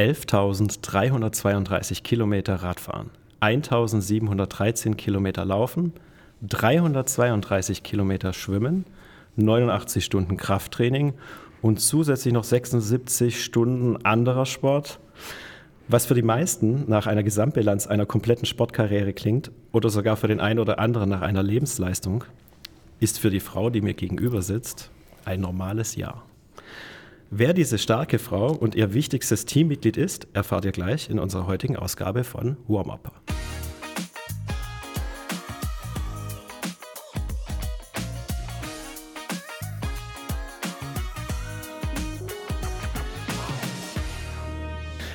11.332 Kilometer Radfahren, 1.713 Kilometer Laufen, 332 Kilometer Schwimmen, 89 Stunden Krafttraining und zusätzlich noch 76 Stunden anderer Sport, was für die meisten nach einer Gesamtbilanz einer kompletten Sportkarriere klingt oder sogar für den einen oder anderen nach einer Lebensleistung, ist für die Frau, die mir gegenüber sitzt, ein normales Jahr. Wer diese starke Frau und ihr wichtigstes Teammitglied ist, erfahrt ihr gleich in unserer heutigen Ausgabe von Warm-Upper.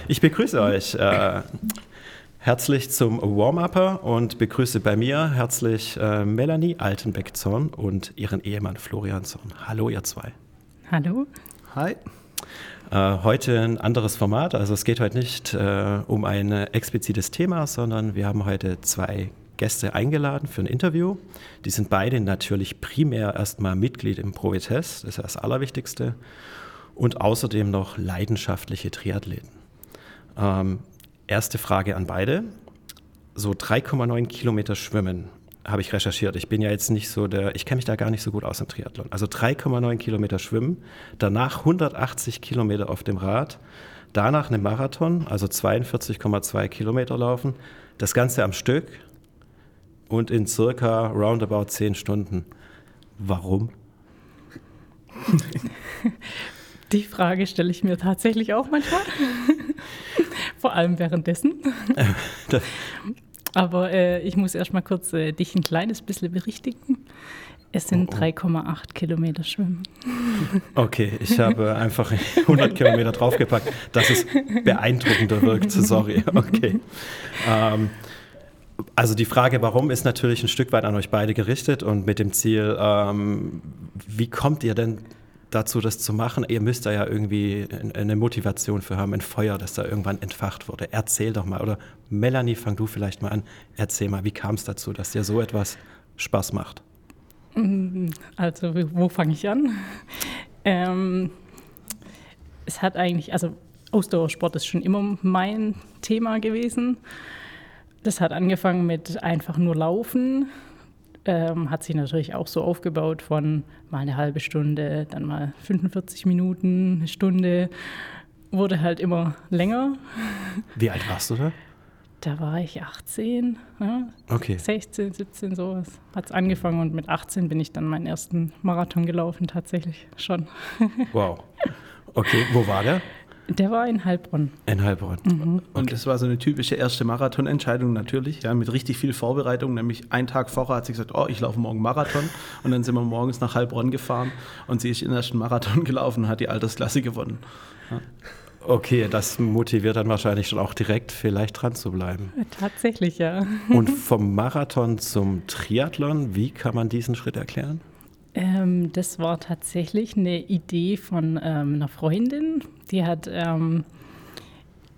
Ich begrüße euch äh, herzlich zum Warm-Upper und begrüße bei mir herzlich äh, Melanie Altenbeck-Zorn und ihren Ehemann Florian Zorn. Hallo, ihr zwei. Hallo. Hi. Äh, heute ein anderes Format. Also es geht heute nicht äh, um ein explizites Thema, sondern wir haben heute zwei Gäste eingeladen für ein Interview. Die sind beide natürlich primär erstmal Mitglied im Provites, das ist das Allerwichtigste, und außerdem noch leidenschaftliche Triathleten. Ähm, erste Frage an beide. So 3,9 Kilometer Schwimmen habe ich recherchiert. Ich bin ja jetzt nicht so der, ich kenne mich da gar nicht so gut aus im Triathlon. Also 3,9 Kilometer Schwimmen, danach 180 Kilometer auf dem Rad, danach eine Marathon, also 42,2 Kilometer laufen, das Ganze am Stück und in circa roundabout 10 Stunden. Warum? Die Frage stelle ich mir tatsächlich auch manchmal. Vor allem währenddessen. Aber äh, ich muss erst mal kurz äh, dich ein kleines bisschen berichtigen. Es sind oh, oh. 3,8 Kilometer Schwimmen. Okay, ich habe einfach 100 Kilometer draufgepackt, dass es beeindruckender wirkt. Sorry. Okay. Ähm, also die Frage, warum, ist natürlich ein Stück weit an euch beide gerichtet und mit dem Ziel, ähm, wie kommt ihr denn dazu, das zu machen. Ihr müsst da ja irgendwie eine Motivation für haben, ein Feuer, das da irgendwann entfacht wurde. Erzähl doch mal. Oder Melanie, fang du vielleicht mal an. Erzähl mal, wie kam es dazu, dass dir so etwas Spaß macht? Mm, also, wo fange ich an? Ähm, es hat eigentlich, also Ausdauersport ist schon immer mein Thema gewesen. Das hat angefangen mit einfach nur Laufen ähm, hat sich natürlich auch so aufgebaut von mal eine halbe Stunde, dann mal 45 Minuten, eine Stunde. Wurde halt immer länger. Wie alt warst du da? Da war ich 18, ja, okay. 16, 17, sowas hat es angefangen und mit 18 bin ich dann meinen ersten Marathon gelaufen, tatsächlich schon. Wow. Okay, wo war der? Der war in Heilbronn. In Heilbronn. Mhm. Und das war so eine typische erste Marathonentscheidung natürlich, ja, mit richtig viel Vorbereitung. Nämlich einen Tag vorher hat sie gesagt, oh, ich laufe morgen Marathon. Und dann sind wir morgens nach Heilbronn gefahren und sie ist in den ersten Marathon gelaufen und hat die Altersklasse gewonnen. Ja. Okay, das motiviert dann wahrscheinlich schon auch direkt, vielleicht dran zu bleiben. Tatsächlich, ja. Und vom Marathon zum Triathlon, wie kann man diesen Schritt erklären? Ähm, das war tatsächlich eine Idee von ähm, einer Freundin. Die hat ähm,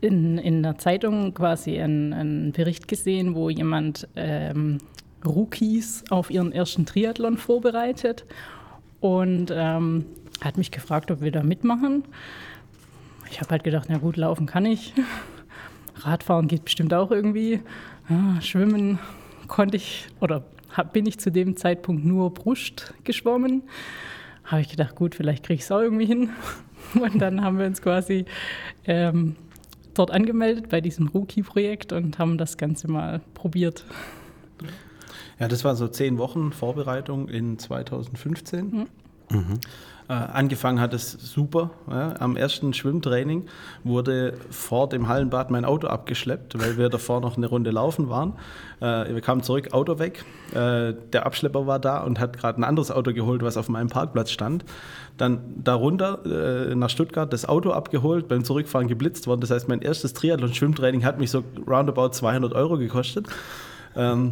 in, in der Zeitung quasi einen, einen Bericht gesehen, wo jemand ähm, Rookies auf ihren ersten Triathlon vorbereitet und ähm, hat mich gefragt, ob wir da mitmachen. Ich habe halt gedacht, na gut, laufen kann ich. Radfahren geht bestimmt auch irgendwie. Ja, schwimmen konnte ich oder hab, bin ich zu dem Zeitpunkt nur Brust geschwommen. Habe ich gedacht, gut, vielleicht kriege ich es auch irgendwie hin. Und dann haben wir uns quasi ähm, dort angemeldet bei diesem Rookie-Projekt und haben das Ganze mal probiert. Ja, das war so zehn Wochen Vorbereitung in 2015. Mhm. Mhm. Äh, angefangen hat es super. Ja. Am ersten Schwimmtraining wurde vor dem Hallenbad mein Auto abgeschleppt, weil wir davor noch eine Runde laufen waren. Äh, wir kamen zurück, Auto weg. Äh, der Abschlepper war da und hat gerade ein anderes Auto geholt, was auf meinem Parkplatz stand. Dann darunter äh, nach Stuttgart das Auto abgeholt, beim Zurückfahren geblitzt worden. Das heißt, mein erstes Triathlon-Schwimmtraining hat mich so roundabout 200 Euro gekostet. Ähm,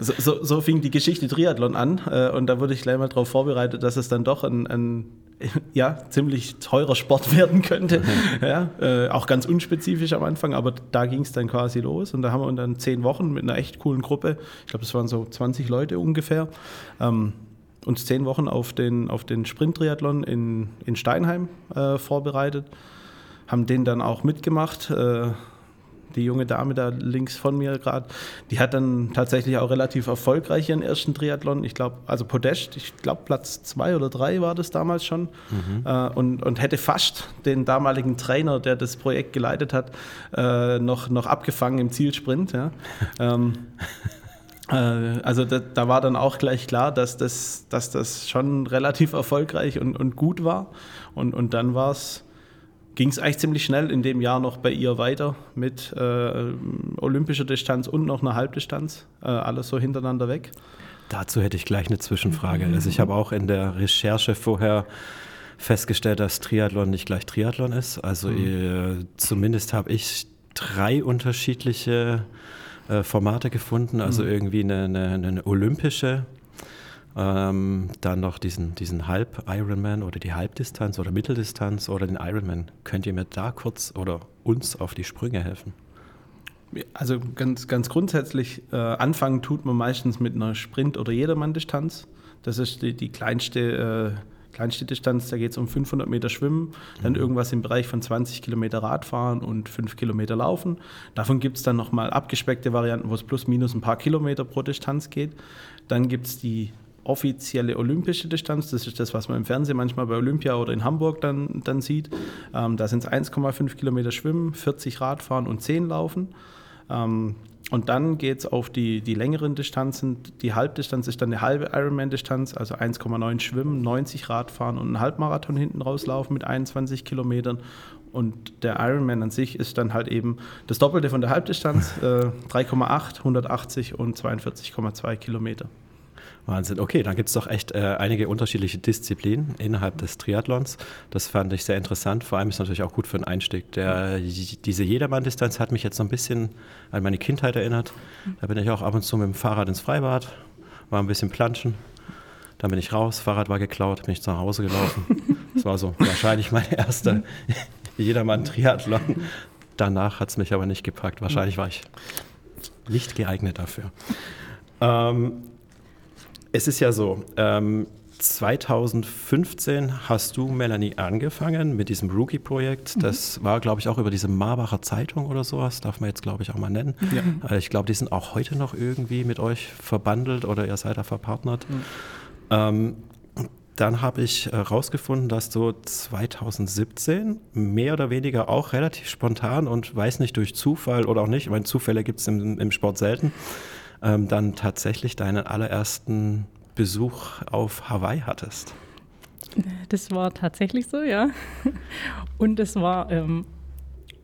so, so, so, fing die Geschichte Triathlon an äh, und da wurde ich gleich mal darauf vorbereitet, dass es dann doch ein, ein ja, ziemlich teurer Sport werden könnte. Mhm. Ja, äh, auch ganz unspezifisch am Anfang, aber da ging es dann quasi los und da haben wir dann zehn Wochen mit einer echt coolen Gruppe, ich glaube, das waren so 20 Leute ungefähr, ähm, uns zehn Wochen auf den, auf den Sprint-Triathlon in, in Steinheim äh, vorbereitet haben den dann auch mitgemacht. Die junge Dame da links von mir gerade, die hat dann tatsächlich auch relativ erfolgreich ihren ersten Triathlon. Ich glaube, also Podest, ich glaube Platz zwei oder drei war das damals schon. Mhm. Äh, und, und hätte fast den damaligen Trainer, der das Projekt geleitet hat, äh, noch, noch abgefangen im Zielsprint. Ja. ähm, äh, also da, da, war dann auch gleich klar, dass das, dass das schon relativ erfolgreich und, und gut war. Und, und dann war es ging es eigentlich ziemlich schnell in dem Jahr noch bei ihr weiter mit äh, olympischer Distanz und noch einer Halbdistanz. Äh, alles so hintereinander weg. Dazu hätte ich gleich eine Zwischenfrage. Also ich habe auch in der Recherche vorher festgestellt, dass Triathlon nicht gleich Triathlon ist. Also mhm. äh, zumindest habe ich drei unterschiedliche äh, Formate gefunden. Also mhm. irgendwie eine, eine, eine olympische ähm, dann noch diesen, diesen Halb-Ironman oder die Halbdistanz oder Mitteldistanz oder den Ironman. Könnt ihr mir da kurz oder uns auf die Sprünge helfen? Also ganz, ganz grundsätzlich, äh, anfangen tut man meistens mit einer Sprint- oder Jedermann-Distanz. Das ist die, die kleinste, äh, kleinste Distanz, da geht es um 500 Meter Schwimmen, dann mhm. irgendwas im Bereich von 20 Kilometer Radfahren und 5 Kilometer Laufen. Davon gibt es dann nochmal abgespeckte Varianten, wo es plus minus ein paar Kilometer pro Distanz geht. Dann gibt es die offizielle olympische Distanz. Das ist das, was man im Fernsehen manchmal bei Olympia oder in Hamburg dann, dann sieht. Ähm, da sind es 1,5 Kilometer Schwimmen, 40 Radfahren und 10 Laufen. Ähm, und dann geht es auf die, die längeren Distanzen. Die Halbdistanz ist dann eine halbe Ironman-Distanz, also 1,9 Schwimmen, 90 Radfahren und ein Halbmarathon hinten rauslaufen mit 21 Kilometern. Und der Ironman an sich ist dann halt eben das Doppelte von der Halbdistanz, äh, 3,8, 180 und 42,2 Kilometer. Wahnsinn. Okay, dann gibt es doch echt äh, einige unterschiedliche Disziplinen innerhalb des Triathlons. Das fand ich sehr interessant. Vor allem ist natürlich auch gut für den Einstieg. Der, diese Jedermann-Distanz hat mich jetzt so ein bisschen an meine Kindheit erinnert. Da bin ich auch ab und zu mit dem Fahrrad ins Freibad, war ein bisschen planschen. Dann bin ich raus, Fahrrad war geklaut, bin ich zu Hause gelaufen. Das war so wahrscheinlich mein erster Jedermann-Triathlon. Danach hat es mich aber nicht gepackt. Wahrscheinlich war ich nicht geeignet dafür. Ähm, es ist ja so, ähm, 2015 hast du, Melanie, angefangen mit diesem Rookie-Projekt. Mhm. Das war, glaube ich, auch über diese Marbacher Zeitung oder sowas, darf man jetzt, glaube ich, auch mal nennen. Ja. Äh, ich glaube, die sind auch heute noch irgendwie mit euch verbandelt oder ihr seid da verpartnert. Mhm. Ähm, dann habe ich herausgefunden, äh, dass du 2017 mehr oder weniger auch relativ spontan und weiß nicht durch Zufall oder auch nicht, ich meine, Zufälle gibt es im, im Sport selten, ähm, dann tatsächlich deinen allerersten Besuch auf Hawaii hattest. Das war tatsächlich so, ja. Und es war ähm,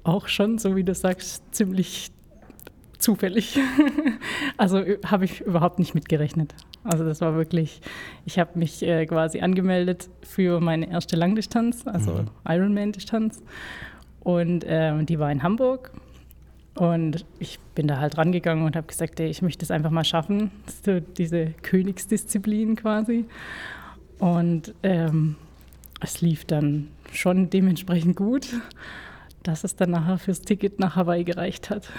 auch schon, so wie du sagst, ziemlich zufällig. also äh, habe ich überhaupt nicht mitgerechnet. Also das war wirklich, ich habe mich äh, quasi angemeldet für meine erste Langdistanz, also mhm. Ironman-Distanz. Und äh, die war in Hamburg und ich bin da halt rangegangen und habe gesagt, ey, ich möchte es einfach mal schaffen, so diese Königsdisziplin quasi. Und ähm, es lief dann schon dementsprechend gut, dass es dann nachher fürs Ticket nach Hawaii gereicht hat.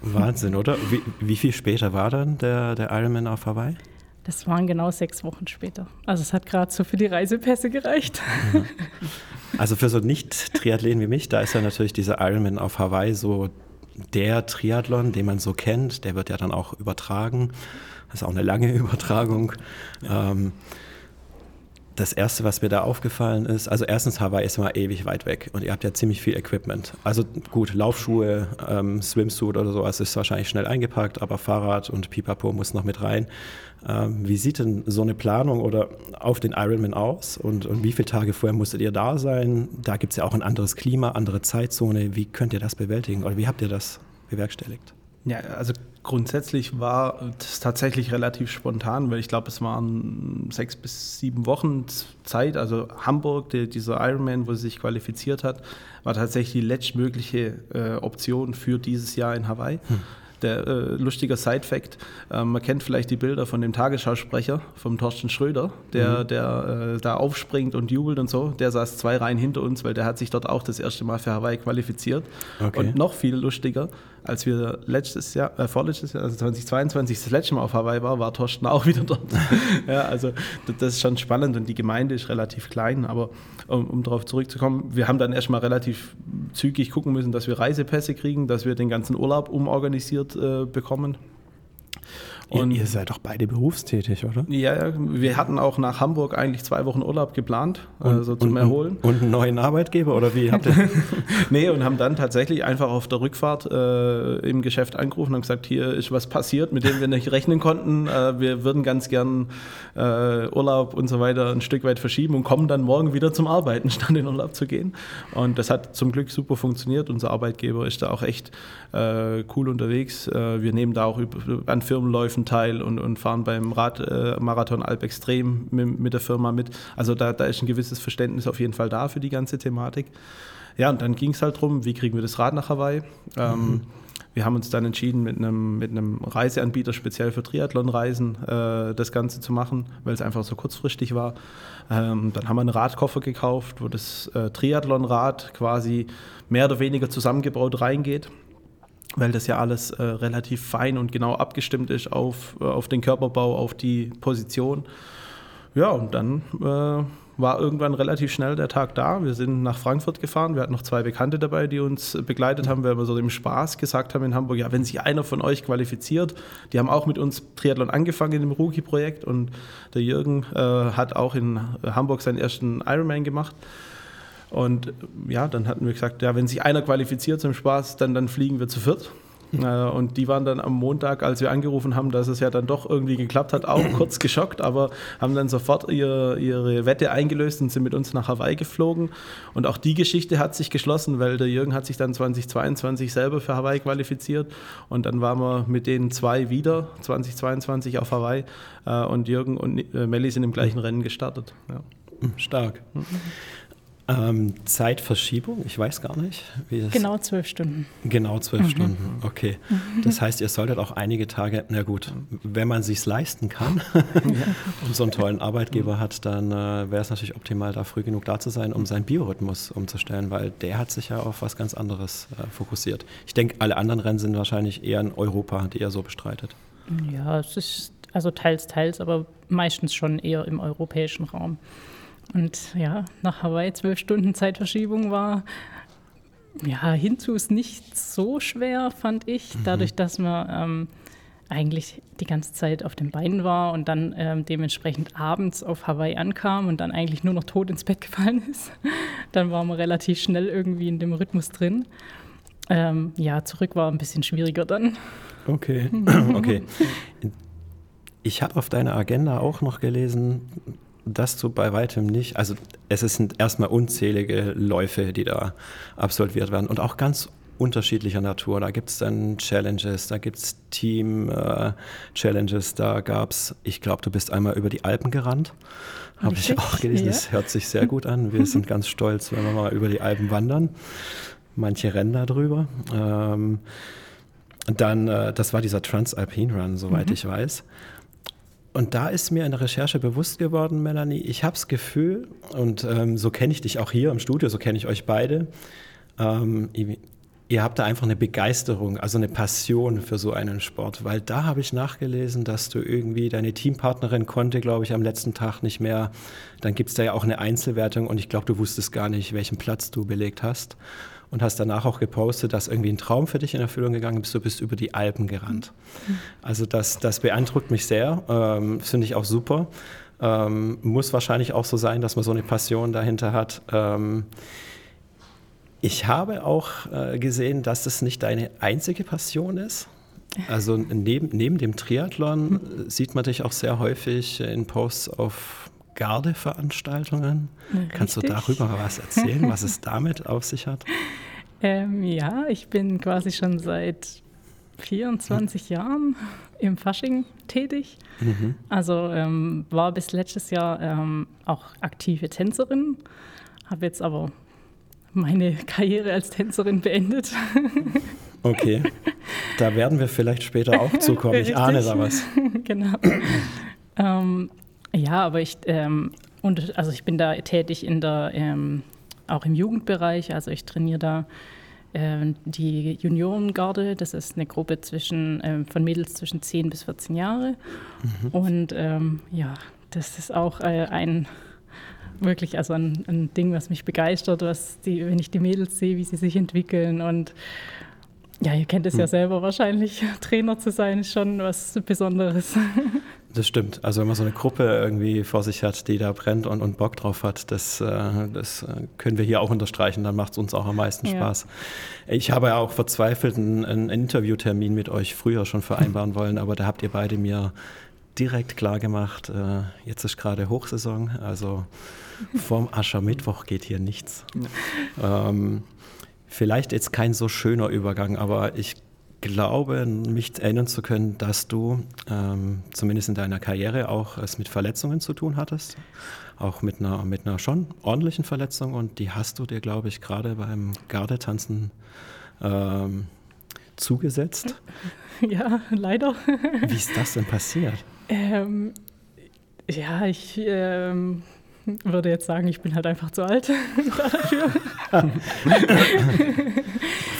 Wahnsinn, oder? Wie, wie viel später war dann der, der Ironman auf Hawaii? Das waren genau sechs Wochen später. Also es hat gerade so für die Reisepässe gereicht. Also für so Nicht-Triathleten wie mich, da ist ja natürlich dieser Ironman auf Hawaii so der Triathlon, den man so kennt. Der wird ja dann auch übertragen. Das ist auch eine lange Übertragung. Ja. Ähm, das erste, was mir da aufgefallen ist, also erstens Hawaii ist immer ewig weit weg und ihr habt ja ziemlich viel Equipment. Also gut, Laufschuhe, ähm, Swimsuit oder sowas ist wahrscheinlich schnell eingepackt, aber Fahrrad und Pipapo muss noch mit rein. Ähm, wie sieht denn so eine Planung oder auf den Ironman aus und, und wie viele Tage vorher musstet ihr da sein? Da gibt es ja auch ein anderes Klima, andere Zeitzone. Wie könnt ihr das bewältigen oder wie habt ihr das bewerkstelligt? Ja, also grundsätzlich war es tatsächlich relativ spontan, weil ich glaube, es waren sechs bis sieben Wochen Zeit. Also Hamburg, der, dieser Ironman, wo sie sich qualifiziert hat, war tatsächlich die letztmögliche äh, Option für dieses Jahr in Hawaii. Hm. Der äh, lustiger Side-Fact, äh, man kennt vielleicht die Bilder von dem Tagesschausprecher, vom Thorsten Schröder, der, mhm. der äh, da aufspringt und jubelt und so. Der saß zwei Reihen hinter uns, weil der hat sich dort auch das erste Mal für Hawaii qualifiziert. Okay. Und noch viel lustiger, als wir letztes Jahr, äh, vorletztes Jahr, also 2022 das letzte Mal auf Hawaii war, war Thorsten auch wieder dort. ja, also das ist schon spannend und die Gemeinde ist relativ klein, aber um, um darauf zurückzukommen, wir haben dann erstmal relativ zügig gucken müssen, dass wir Reisepässe kriegen, dass wir den ganzen Urlaub umorganisiert äh, bekommen. Und ihr, ihr, seid doch beide berufstätig, oder? Ja, wir hatten auch nach Hamburg eigentlich zwei Wochen Urlaub geplant, und, also zum und, Erholen. Und einen neuen Arbeitgeber, oder wie habt ihr? nee, und haben dann tatsächlich einfach auf der Rückfahrt äh, im Geschäft angerufen und gesagt, hier ist was passiert, mit dem wir nicht rechnen konnten. Äh, wir würden ganz gern äh, Urlaub und so weiter ein Stück weit verschieben und kommen dann morgen wieder zum Arbeiten, statt in Urlaub zu gehen. Und das hat zum Glück super funktioniert. Unser Arbeitgeber ist da auch echt äh, cool unterwegs. Äh, wir nehmen da auch an Firmenläufen großen Teil und, und fahren beim Radmarathon äh, Alp Extrem mit, mit, der Firma mit. Also da, da ist ein gewisses Verständnis auf jeden Fall da für die ganze Thematik. Ja, und dann ging es halt darum, wie kriegen wir das Rad nach Hawaii. Ähm, mhm. Wir haben uns dann entschieden, mit einem, mit einem Reiseanbieter speziell für Triathlonreisen äh, das Ganze zu machen, weil es einfach so kurzfristig war. Ähm, dann haben wir einen Radkoffer gekauft, wo das äh, Triathlonrad quasi mehr oder weniger zusammengebaut reingeht weil das ja alles äh, relativ fein und genau abgestimmt ist auf, äh, auf den Körperbau, auf die Position. Ja, und dann äh, war irgendwann relativ schnell der Tag da. Wir sind nach Frankfurt gefahren. Wir hatten noch zwei Bekannte dabei, die uns begleitet haben, weil wir so im Spaß gesagt haben in Hamburg, ja, wenn sich einer von euch qualifiziert, die haben auch mit uns Triathlon angefangen im Rookie-Projekt und der Jürgen äh, hat auch in Hamburg seinen ersten Ironman gemacht. Und ja, dann hatten wir gesagt, ja, wenn sich einer qualifiziert zum Spaß, dann, dann fliegen wir zu viert. Hm. Äh, und die waren dann am Montag, als wir angerufen haben, dass es ja dann doch irgendwie geklappt hat, auch kurz geschockt, aber haben dann sofort ihr, ihre Wette eingelöst und sind mit uns nach Hawaii geflogen. Und auch die Geschichte hat sich geschlossen, weil der Jürgen hat sich dann 2022 selber für Hawaii qualifiziert. Und dann waren wir mit den zwei wieder 2022 auf Hawaii. Äh, und Jürgen und äh, Melli sind im gleichen Rennen gestartet. Ja. Stark. Mhm. Ähm, Zeitverschiebung, ich weiß gar nicht. genau zwölf Stunden. Genau zwölf mhm. Stunden, okay. Mhm. Das heißt, ihr solltet auch einige Tage, na gut, wenn man sich leisten kann und so einen tollen Arbeitgeber hat, dann äh, wäre es natürlich optimal, da früh genug da zu sein, um seinen Biorhythmus umzustellen, weil der hat sich ja auf was ganz anderes äh, fokussiert. Ich denke, alle anderen Rennen sind wahrscheinlich eher in Europa, die er so bestreitet. Ja, es ist also teils, teils, aber meistens schon eher im europäischen Raum. Und ja, nach Hawaii zwölf Stunden Zeitverschiebung war ja hinzu ist nicht so schwer, fand ich, mhm. dadurch, dass man ähm, eigentlich die ganze Zeit auf den Beinen war und dann ähm, dementsprechend abends auf Hawaii ankam und dann eigentlich nur noch tot ins Bett gefallen ist. dann war man relativ schnell irgendwie in dem Rhythmus drin. Ähm, ja, zurück war ein bisschen schwieriger dann. Okay, okay. Ich habe auf deiner Agenda auch noch gelesen, dass du bei weitem nicht, also es sind erstmal unzählige Läufe, die da absolviert werden und auch ganz unterschiedlicher Natur. Da gibt es dann Challenges, da gibt es Team-Challenges, äh, da gab es, ich glaube, du bist einmal über die Alpen gerannt. Habe ich auch gelesen, ja. das hört sich sehr gut an. Wir sind ganz stolz, wenn wir mal über die Alpen wandern. Manche rennen da drüber. Ähm, dann, äh, das war dieser Transalpine Run, soweit mhm. ich weiß. Und da ist mir in der Recherche bewusst geworden, Melanie, ich habe das Gefühl, und ähm, so kenne ich dich auch hier im Studio, so kenne ich euch beide, ähm, ihr habt da einfach eine Begeisterung, also eine Passion für so einen Sport, weil da habe ich nachgelesen, dass du irgendwie, deine Teampartnerin konnte, glaube ich, am letzten Tag nicht mehr, dann gibt es da ja auch eine Einzelwertung und ich glaube, du wusstest gar nicht, welchen Platz du belegt hast und hast danach auch gepostet, dass irgendwie ein Traum für dich in Erfüllung gegangen ist. Du bist über die Alpen gerannt. Also das, das beeindruckt mich sehr, ähm, finde ich auch super. Ähm, muss wahrscheinlich auch so sein, dass man so eine Passion dahinter hat. Ähm, ich habe auch äh, gesehen, dass das nicht deine einzige Passion ist. Also neben, neben dem Triathlon sieht man dich auch sehr häufig in Posts auf Gardeveranstaltungen. Kannst du darüber was erzählen, was es damit auf sich hat? Ähm, ja, ich bin quasi schon seit 24 mhm. Jahren im Fasching tätig. Mhm. Also ähm, war bis letztes Jahr ähm, auch aktive Tänzerin, habe jetzt aber meine Karriere als Tänzerin beendet. Okay. Da werden wir vielleicht später auch zukommen. Ich ahne da was. genau. ähm, ja, aber ich, ähm, und, also ich bin da tätig in der, ähm, auch im Jugendbereich. Also ich trainiere da äh, die Juniorengarde. Das ist eine Gruppe zwischen, äh, von Mädels zwischen 10 bis 14 Jahre. Mhm. Und ähm, ja, das ist auch äh, ein wirklich also ein, ein, Ding, was mich begeistert, was die, wenn ich die Mädels sehe, wie sie sich entwickeln und ja, ihr kennt es ja hm. selber wahrscheinlich. Trainer zu sein ist schon was Besonderes. Das stimmt. Also wenn man so eine Gruppe irgendwie vor sich hat, die da brennt und, und Bock drauf hat, das, äh, das äh, können wir hier auch unterstreichen. Dann macht es uns auch am meisten Spaß. Ja. Ich habe ja auch verzweifelt einen, einen Interviewtermin mit euch früher schon vereinbaren wollen, aber da habt ihr beide mir direkt klar gemacht, äh, jetzt ist gerade Hochsaison, also vorm Aschermittwoch geht hier nichts. Ja. Ähm, vielleicht jetzt kein so schöner Übergang, aber ich glaube, mich erinnern zu können, dass du ähm, zumindest in deiner Karriere auch es mit Verletzungen zu tun hattest. Auch mit einer, mit einer schon ordentlichen Verletzung und die hast du dir, glaube ich, gerade beim Gardetanzen ähm, zugesetzt. Ja, leider. Wie ist das denn passiert? Ähm, ja, ich ähm, würde jetzt sagen, ich bin halt einfach zu alt dafür.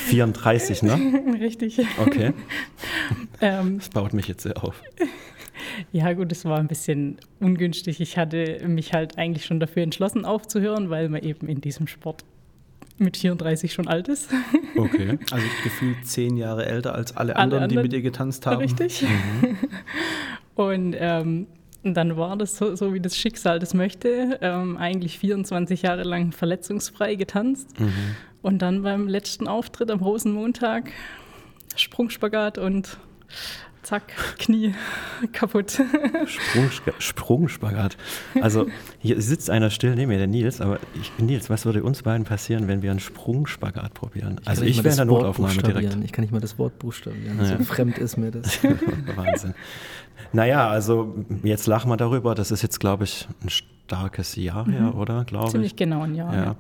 34, ne? Richtig. Okay. Ähm, das baut mich jetzt sehr auf. Ja, gut, es war ein bisschen ungünstig. Ich hatte mich halt eigentlich schon dafür entschlossen, aufzuhören, weil man eben in diesem Sport mit 34 schon alt ist. Okay. Also gefühlt zehn Jahre älter als alle, alle anderen, die mit ihr getanzt haben. Richtig. Mhm. Und ähm, dann war das so, so, wie das Schicksal das möchte. Ähm, eigentlich 24 Jahre lang verletzungsfrei getanzt. Mhm. Und dann beim letzten Auftritt am Rosenmontag Sprungspagat und zack, Knie kaputt. Sprung, Sprungspagat. Also hier sitzt einer still neben mir, der Nils, aber ich, Nils, was würde uns beiden passieren, wenn wir einen Sprungspagat probieren? Ich also ich wäre in der Notaufnahme direkt. Ich kann nicht mal das Wort buchstabieren, ja. so fremd ist mir das. Wahnsinn. Naja, also jetzt lachen wir darüber, das ist jetzt, glaube ich, ein starkes Jahr her, mhm. oder? Glaube Ziemlich genau ein Jahr. Ja.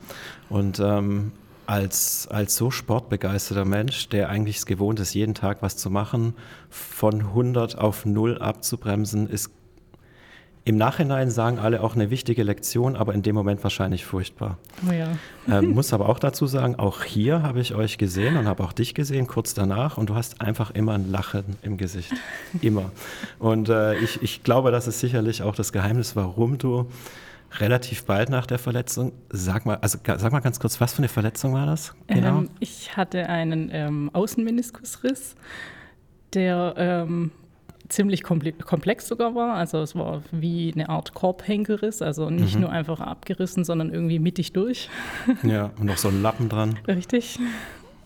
Und ähm, als, als so sportbegeisterter Mensch, der eigentlich es gewohnt ist, jeden Tag was zu machen, von 100 auf 0 abzubremsen, ist im Nachhinein sagen alle auch eine wichtige Lektion, aber in dem Moment wahrscheinlich furchtbar. Oh ja. ähm, muss aber auch dazu sagen, auch hier habe ich euch gesehen und habe auch dich gesehen kurz danach und du hast einfach immer ein Lachen im Gesicht. Immer. Und äh, ich, ich glaube, das ist sicherlich auch das Geheimnis, warum du relativ bald nach der Verletzung. Sag mal, also sag mal ganz kurz, was für eine Verletzung war das? Genau. Ähm, ich hatte einen ähm, Außenmeniskusriss, der ähm, ziemlich komplex sogar war. Also es war wie eine Art Korbhenkelriss, also nicht mhm. nur einfach abgerissen, sondern irgendwie mittig durch. Ja, und noch so ein Lappen dran. Richtig.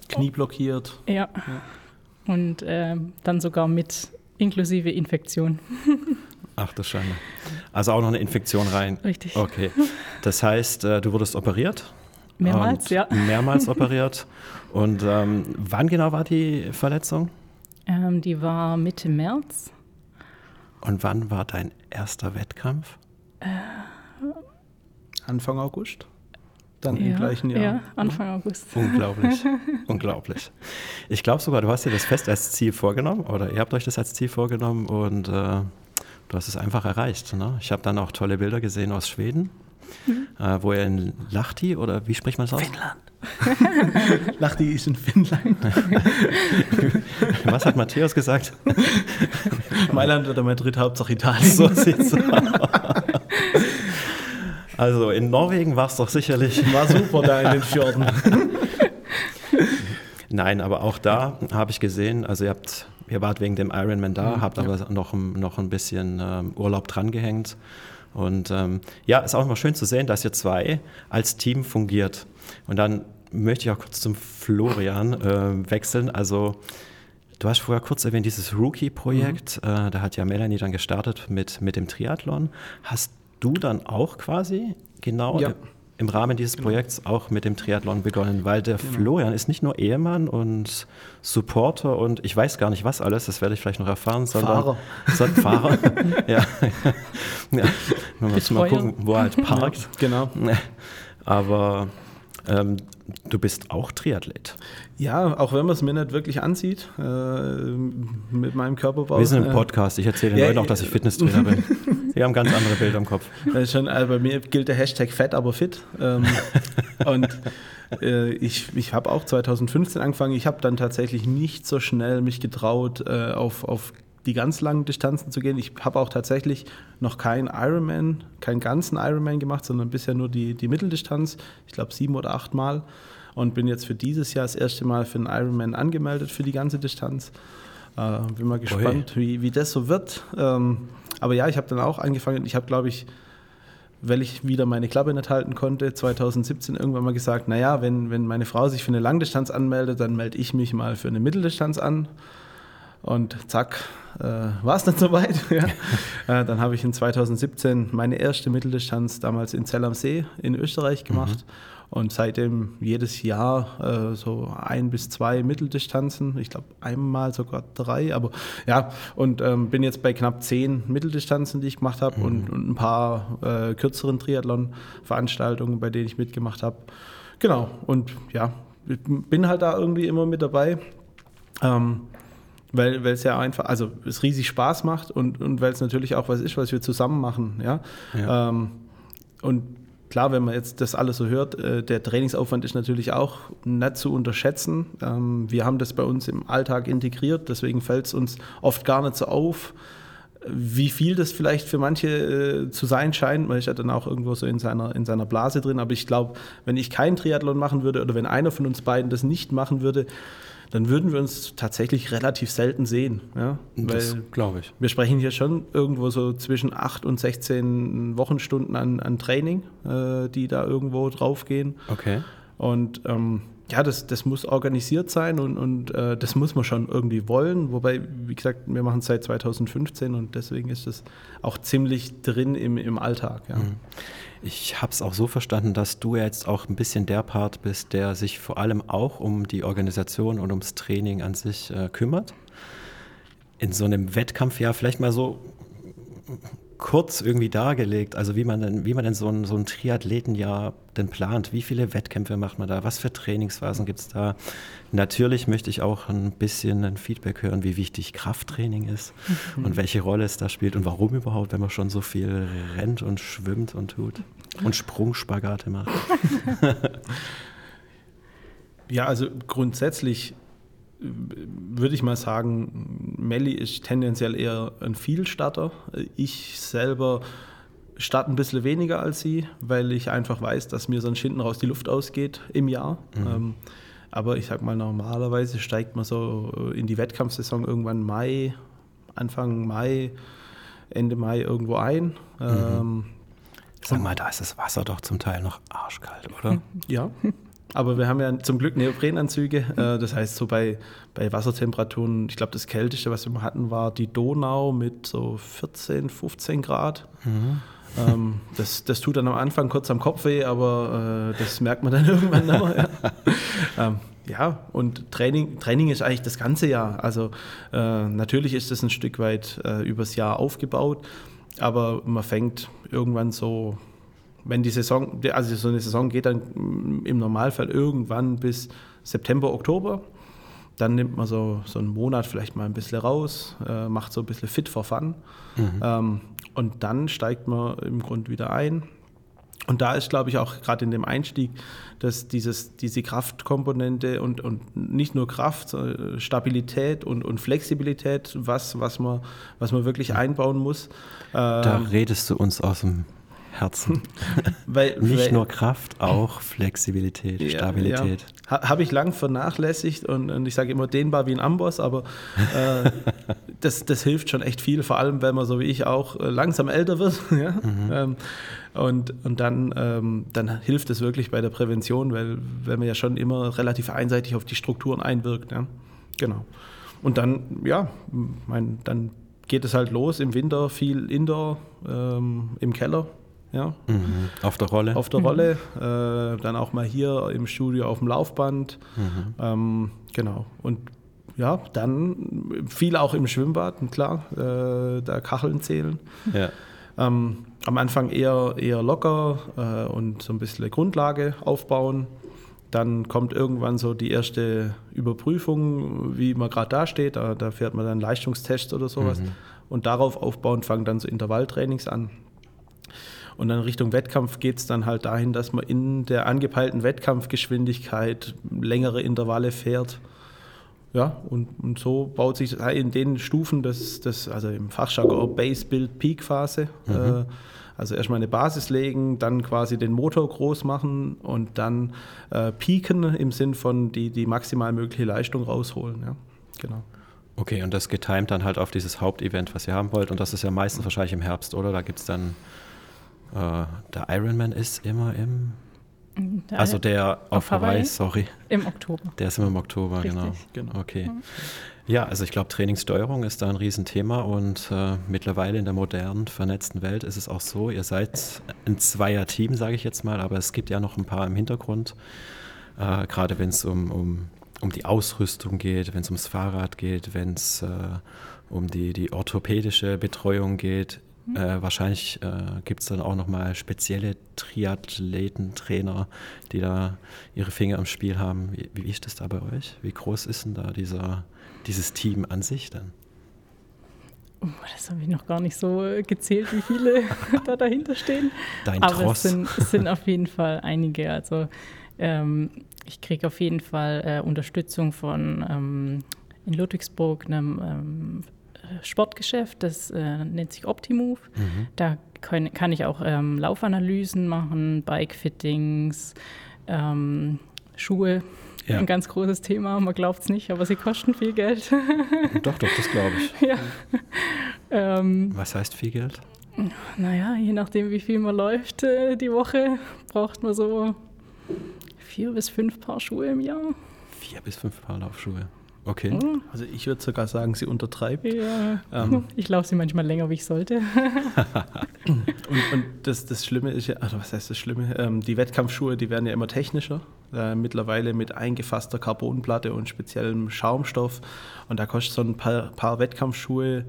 Knie blockiert. Ja. ja. Und äh, dann sogar mit inklusive Infektion. Ach du Schande. Also auch noch eine Infektion rein. Richtig. Okay. Das heißt, äh, du wurdest operiert? Mehrmals, ja. Mehrmals operiert. Und ähm, wann genau war die Verletzung? Ähm, die war Mitte März. Und wann war dein erster Wettkampf? Äh, Anfang August? Dann ja, im gleichen Jahr. Ja, Anfang August. Unglaublich. Unglaublich. Ich glaube sogar, du hast dir das fest als Ziel vorgenommen oder ihr habt euch das als Ziel vorgenommen und äh, du hast es einfach erreicht. Ne? Ich habe dann auch tolle Bilder gesehen aus Schweden, mhm. äh, wo er in Lahti oder wie spricht man das aus? Finnland. Lahti ist in Finnland. Was hat Matthäus gesagt? Mailand oder Madrid, Hauptsache Italien. So sieht's aus. Also in Norwegen war es doch sicherlich. War super da in den Fjorden. Nein, aber auch da habe ich gesehen, also ihr habt ihr wart wegen dem Ironman da, mhm, habt aber ja. noch, noch ein bisschen ähm, Urlaub drangehängt. Und ähm, ja, ist auch immer schön zu sehen, dass ihr zwei als Team fungiert. Und dann möchte ich auch kurz zum Florian äh, wechseln. Also du hast vorher kurz erwähnt, dieses Rookie-Projekt, mhm. äh, da hat ja Melanie dann gestartet mit, mit dem Triathlon. Hast du dann auch quasi genau ja im Rahmen dieses genau. Projekts auch mit dem Triathlon begonnen, weil der genau. Florian ist nicht nur Ehemann und Supporter und ich weiß gar nicht was alles, das werde ich vielleicht noch erfahren, sondern Fahrer. So, Fahrer. ja. ja. Man muss mal gucken, wo er halt parkt. Genau. Aber Ähm, du bist auch Triathlet. Ja, auch wenn man es mir nicht wirklich ansieht, äh, mit meinem Körperbau. Wir sind im äh, Podcast, ich erzähle den ja, Leuten auch, dass ich Fitnesstrainer bin. Sie haben ganz andere Bilder im Kopf. Schon, also bei mir gilt der Hashtag fett, aber fit. Ähm, und äh, ich, ich habe auch 2015 angefangen. Ich habe dann tatsächlich nicht so schnell mich getraut, äh, auf, auf die ganz langen Distanzen zu gehen. Ich habe auch tatsächlich noch keinen Ironman, keinen ganzen Ironman gemacht, sondern bisher nur die, die Mitteldistanz. Ich glaube sieben oder acht Mal. Und bin jetzt für dieses Jahr das erste Mal für einen Ironman angemeldet für die ganze Distanz. Äh, bin mal gespannt, wie, wie das so wird. Ähm, aber ja, ich habe dann auch angefangen. Ich habe, glaube ich, weil ich wieder meine Klappe nicht halten konnte, 2017 irgendwann mal gesagt, naja, wenn, wenn meine Frau sich für eine Langdistanz anmeldet, dann melde ich mich mal für eine Mitteldistanz an. Und zack, äh, war es dann soweit. ja. äh, dann habe ich in 2017 meine erste Mitteldistanz damals in Zell am See in Österreich gemacht. Mhm. Und seitdem jedes Jahr äh, so ein bis zwei Mitteldistanzen. Ich glaube einmal sogar drei, aber ja, und ähm, bin jetzt bei knapp zehn Mitteldistanzen, die ich gemacht habe mhm. und, und, ein paar äh, kürzeren Triathlon-Veranstaltungen, bei denen ich mitgemacht habe. Genau, und ja, bin halt da irgendwie immer mit dabei. Ähm, weil es ja einfach, also es riesig Spaß macht und, und weil es natürlich auch was ist, was wir zusammen machen. Ja? ja. Ähm, und klar, wenn man jetzt das alles so hört, äh, der Trainingsaufwand ist natürlich auch nicht zu unterschätzen. Ähm, wir haben das bei uns im Alltag integriert, deswegen fällt es uns oft gar nicht so auf, wie viel das vielleicht für manche äh, zu sein scheint. Man ist ja dann auch irgendwo so in seiner, in seiner Blase drin. Aber ich glaube, wenn ich keinen Triathlon machen würde oder wenn einer von uns beiden das nicht machen würde, dann würden wir uns tatsächlich relativ selten sehen. Ja? das glaube ich. Wir sprechen hier schon irgendwo so zwischen 8 und 16 Wochenstunden an, an Training, äh, die da irgendwo draufgehen. Okay. Und ähm, ja, das, das muss organisiert sein und, und äh, das muss man schon irgendwie wollen. Wobei, wie gesagt, wir machen es seit 2015 und deswegen ist es auch ziemlich drin im, im Alltag. Ja. Mhm. Ich habe es auch so verstanden, dass du jetzt auch ein bisschen der Part bist, der sich vor allem auch um die Organisation und ums Training an sich äh, kümmert. In so einem Wettkampfjahr vielleicht mal so kurz irgendwie dargelegt, also wie man denn, wie man denn so ein, so ein Triathletenjahr denn plant. Wie viele Wettkämpfe macht man da? Was für Trainingsphasen gibt es da? Natürlich möchte ich auch ein bisschen ein Feedback hören, wie wichtig Krafttraining ist mhm. und welche Rolle es da spielt und warum überhaupt, wenn man schon so viel rennt und schwimmt und tut und Sprungspagate macht. ja, also grundsätzlich würde ich mal sagen, Melli ist tendenziell eher ein Vielstarter. Ich selber starte ein bisschen weniger als sie, weil ich einfach weiß, dass mir sonst hinten raus die Luft ausgeht im Jahr. Mhm. Ähm, aber ich sag mal, normalerweise steigt man so in die Wettkampfsaison irgendwann Mai, Anfang Mai, Ende Mai irgendwo ein. Mhm. Ähm, Sag mal, da ist das Wasser doch zum Teil noch arschkalt, oder? Ja, aber wir haben ja zum Glück Neoprenanzüge. Äh, das heißt, so bei, bei Wassertemperaturen, ich glaube, das Kälteste, was wir hatten, war die Donau mit so 14, 15 Grad. Mhm. Ähm, das, das tut dann am Anfang kurz am Kopf weh, aber äh, das merkt man dann irgendwann mehr. Ja. Ähm, ja, und Training, Training ist eigentlich das ganze Jahr. Also äh, natürlich ist das ein Stück weit übers Jahr aufgebaut, aber man fängt irgendwann so wenn die Saison, also so eine Saison geht dann im Normalfall irgendwann bis September, Oktober. Dann nimmt man so, so einen Monat vielleicht mal ein bisschen raus, äh, macht so ein bisschen fit for fun. Mhm. Ähm, und dann steigt man im Grunde wieder ein. Und da ist, glaube ich, auch gerade in dem Einstieg, dass dieses, diese Kraftkomponente und, und nicht nur Kraft, Stabilität und, und Flexibilität, was, was, man, was man wirklich einbauen muss. Da ähm, redest du uns aus dem Herzen. weil, Nicht weil, nur Kraft, auch Flexibilität, ja, Stabilität. Ja. Habe ich lang vernachlässigt und, und ich sage immer dehnbar wie ein Amboss, aber äh, das, das hilft schon echt viel, vor allem wenn man so wie ich auch äh, langsam älter wird. ja? Mhm. Ähm, und, und dann, ähm, dann hilft es wirklich bei der Prävention, weil, weil man ja schon immer relativ einseitig auf die Strukturen einwirkt. Ja? Genau. Und dann, ja, mein, dann geht es halt los im Winter, viel Indoor, ähm, im Keller, ja. Mhm. Auf der Rolle? Auf der mhm. Rolle. Äh, dann auch mal hier im Studio auf dem Laufband. Mhm. Ähm, genau. Und ja, dann viel auch im Schwimmbad, klar, äh, da Kacheln zählen. Ja. Ähm, am Anfang eher, eher locker äh, und so ein bisschen Grundlage aufbauen. Dann kommt irgendwann so die erste Überprüfung, wie man gerade da steht. Da, da, fährt man dann Leistungstests oder sowas. Mhm. Und darauf aufbauend fangen dann so Intervalltrainings an. Und dann Richtung Wettkampf geht es dann halt dahin, dass man in der angepeilten Wettkampfgeschwindigkeit längere Intervalle fährt. Ja, und, und so baut sich in den Stufen das, das also im Fachjargon Base Build Peak Phase. Mhm. Äh, also erstmal eine Basis legen, dann quasi den Motor groß machen und dann äh, peaken im Sinn von die, die maximal mögliche Leistung rausholen. Ja, genau. Okay, und das getimt dann halt auf dieses Hauptevent, was ihr haben wollt. Und das ist ja meistens wahrscheinlich im Herbst, oder? Da gibt es dann, äh, der Ironman ist immer im, der also der auf, auf Hawaii, Hawaii, sorry. Im Oktober. Der ist immer im Oktober, Richtig. genau. genau. Okay. Mhm. Ja, also ich glaube, Trainingssteuerung ist da ein Riesenthema und äh, mittlerweile in der modernen, vernetzten Welt ist es auch so, ihr seid ein Zweier-Team, sage ich jetzt mal, aber es gibt ja noch ein paar im Hintergrund, äh, gerade wenn es um, um, um die Ausrüstung geht, wenn es ums Fahrrad geht, wenn es äh, um die, die orthopädische Betreuung geht. Mhm. Äh, wahrscheinlich äh, gibt es dann auch nochmal spezielle Triathleten, Trainer, die da ihre Finger im Spiel haben. Wie, wie ist das da bei euch? Wie groß ist denn da dieser dieses Team an sich dann? Oh, das habe ich noch gar nicht so gezählt, wie viele da dahinter stehen. Dein Aber Tross. Es sind, es sind auf jeden Fall einige. Also ähm, ich kriege auf jeden Fall äh, Unterstützung von ähm, in Ludwigsburg einem ähm, Sportgeschäft, das äh, nennt sich Optimove. Mhm. Da kann, kann, ich auch ähm, Laufanalysen machen, Bike-Fittings, ähm, Schuhe ja. ein ganz großes Thema. Man glaubt es nicht, aber sie kosten viel Geld. doch, doch, das glaube ich. Ja. Ähm, Was heißt viel Geld? Naja, je nachdem, wie viel man läuft äh, die Woche, braucht man so vier bis fünf Paar Schuhe im Jahr. Vier bis fünf Paar Laufschuhe. Okay. Mhm. Also ich würde sogar sagen, sie untertreibt. Ja. Ähm. Ich laufe sie manchmal länger, wie ich sollte. und, und das, das Schlimme ist ja, also was heißt das Schlimme? Ähm, die Wettkampfschuhe, die werden ja immer technischer. Äh, mittlerweile mit eingefasster Carbonplatte und speziellem Schaumstoff. Und da kostet so ein paar, paar Wettkampfschuhe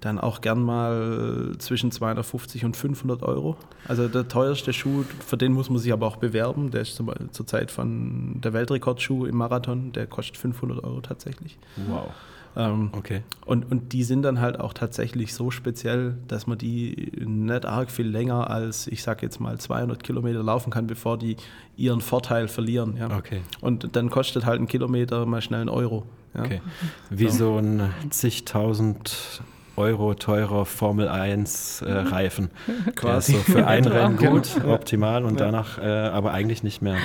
dann auch gern mal zwischen 250 und 500 Euro. Also der teuerste Schuh, für den muss man sich aber auch bewerben. Der ist zum zurzeit von der Weltrekordschuh im Marathon, der kostet 500 Euro tatsächlich. Wow. Ähm, okay. Und, und die sind dann halt auch tatsächlich so speziell, dass man die nicht arg viel länger als, ich sag jetzt mal, 200 Kilometer laufen kann, bevor die ihren Vorteil verlieren. Ja? Okay. Und dann kostet halt ein Kilometer mal schnell einen Euro. Ja? Okay. Wie so, so ein zigtausend Euro teurer Formel 1 äh, Reifen. Quasi. So für ein Rennen gut, optimal und danach äh, aber eigentlich nicht mehr.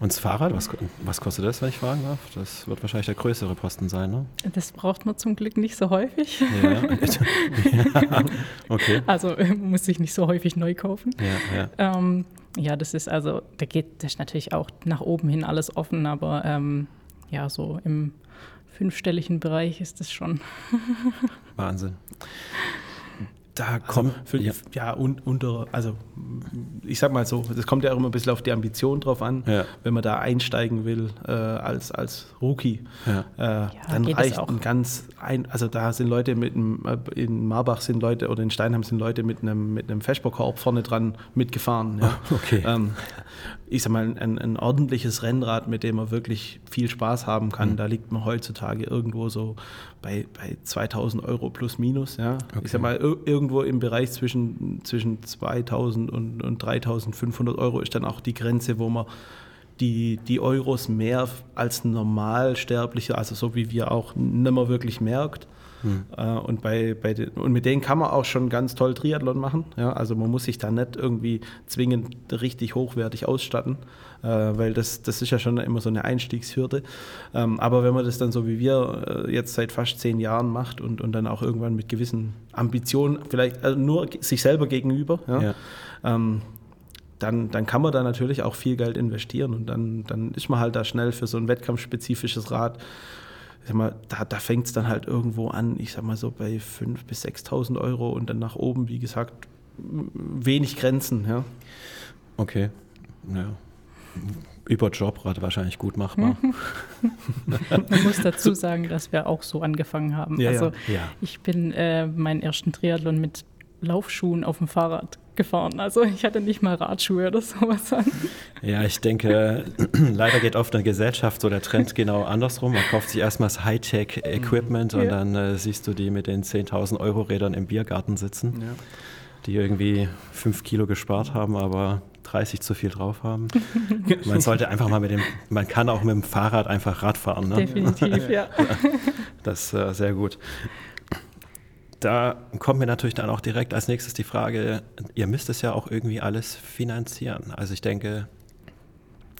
Und das Fahrrad, was, was kostet das, wenn ich fragen darf? Das wird wahrscheinlich der größere Posten sein, ne? Das braucht man zum Glück nicht so häufig. Ja, ja. okay. Also man muss sich nicht so häufig neu kaufen. Ja, ja. Ähm, ja, das ist also, da geht das ist natürlich auch nach oben hin alles offen, aber ähm, ja, so im fünfstelligen Bereich ist das schon. Wahnsinn. Da also kommt für, ja, ja un, unter, also ich sag mal so, das kommt ja auch immer ein bisschen auf die Ambition drauf an, ja. wenn man da einsteigen will äh, als, als Rookie, ja. Äh, dann reicht ein ganz ein, also da sind Leute mit einem, äh, in Marbach sind Leute oder in Steinheim sind Leute mit einem mit einem Feschbockkorb vorne dran mitgefahren. Ja. Okay. Ähm, ich sag mal, ein, ein, ordentliches Rennrad, mit dem man wirklich viel Spaß haben kann, mhm. da liegt man heutzutage irgendwo so bei, bei 2000 Euro plus minus. Ja. Okay. Ich sag mal, irgendwo im Bereich zwischen, zwischen 2000 und, und 3500 Euro ist dann auch die Grenze, wo man die, die Euros mehr als Normalsterblicher, also so wie wir auch, nicht mehr wirklich merkt. Hm. Äh, und, bei, bei den, und mit denen kann man auch schon ganz toll Triathlon machen. Ja? Also man muss sich da nicht irgendwie zwingend richtig hochwertig ausstatten, äh, weil das, das ist ja schon immer so eine Einstiegshürde. Ähm, aber wenn man das dann so wie wir äh, jetzt seit fast zehn Jahren macht und, und dann auch irgendwann mit gewissen Ambitionen, vielleicht also nur sich selber gegenüber, ja, ja. Ähm, dann, dann kann man da natürlich auch viel Geld investieren und dann, dann ist man halt da schnell für so ein wettkampfspezifisches Rad sag mal, da, da fängt es dann halt irgendwo an, ich sag mal so bei 5.000 bis 6.000 Euro und dann nach oben, wie gesagt, wenig Grenzen. Ja. Okay, ja. Über Jobrad wahrscheinlich gut machbar. Man muss dazu sagen, dass wir auch so angefangen haben. Ja, also ja. ich bin äh, meinen ersten Triathlon mit Laufschuhen auf dem Fahrrad gefahren. Also ich hatte nicht mal Radschuhe oder sowas an. Ja, ich denke, leider geht oft in der Gesellschaft so der Trend genau andersrum. Man kauft sich erstmal das Hightech-Equipment und ja. dann äh, siehst du die mit den 10.000 Euro Rädern im Biergarten sitzen, ja. die irgendwie 5 Kilo gespart haben, aber 30 zu viel drauf haben. man sollte einfach mal mit dem, man kann auch mit dem Fahrrad einfach Rad fahren. Ne? Definitiv, ja. Das ist äh, sehr gut da kommt mir natürlich dann auch direkt als nächstes die Frage, ihr müsst es ja auch irgendwie alles finanzieren. Also ich denke,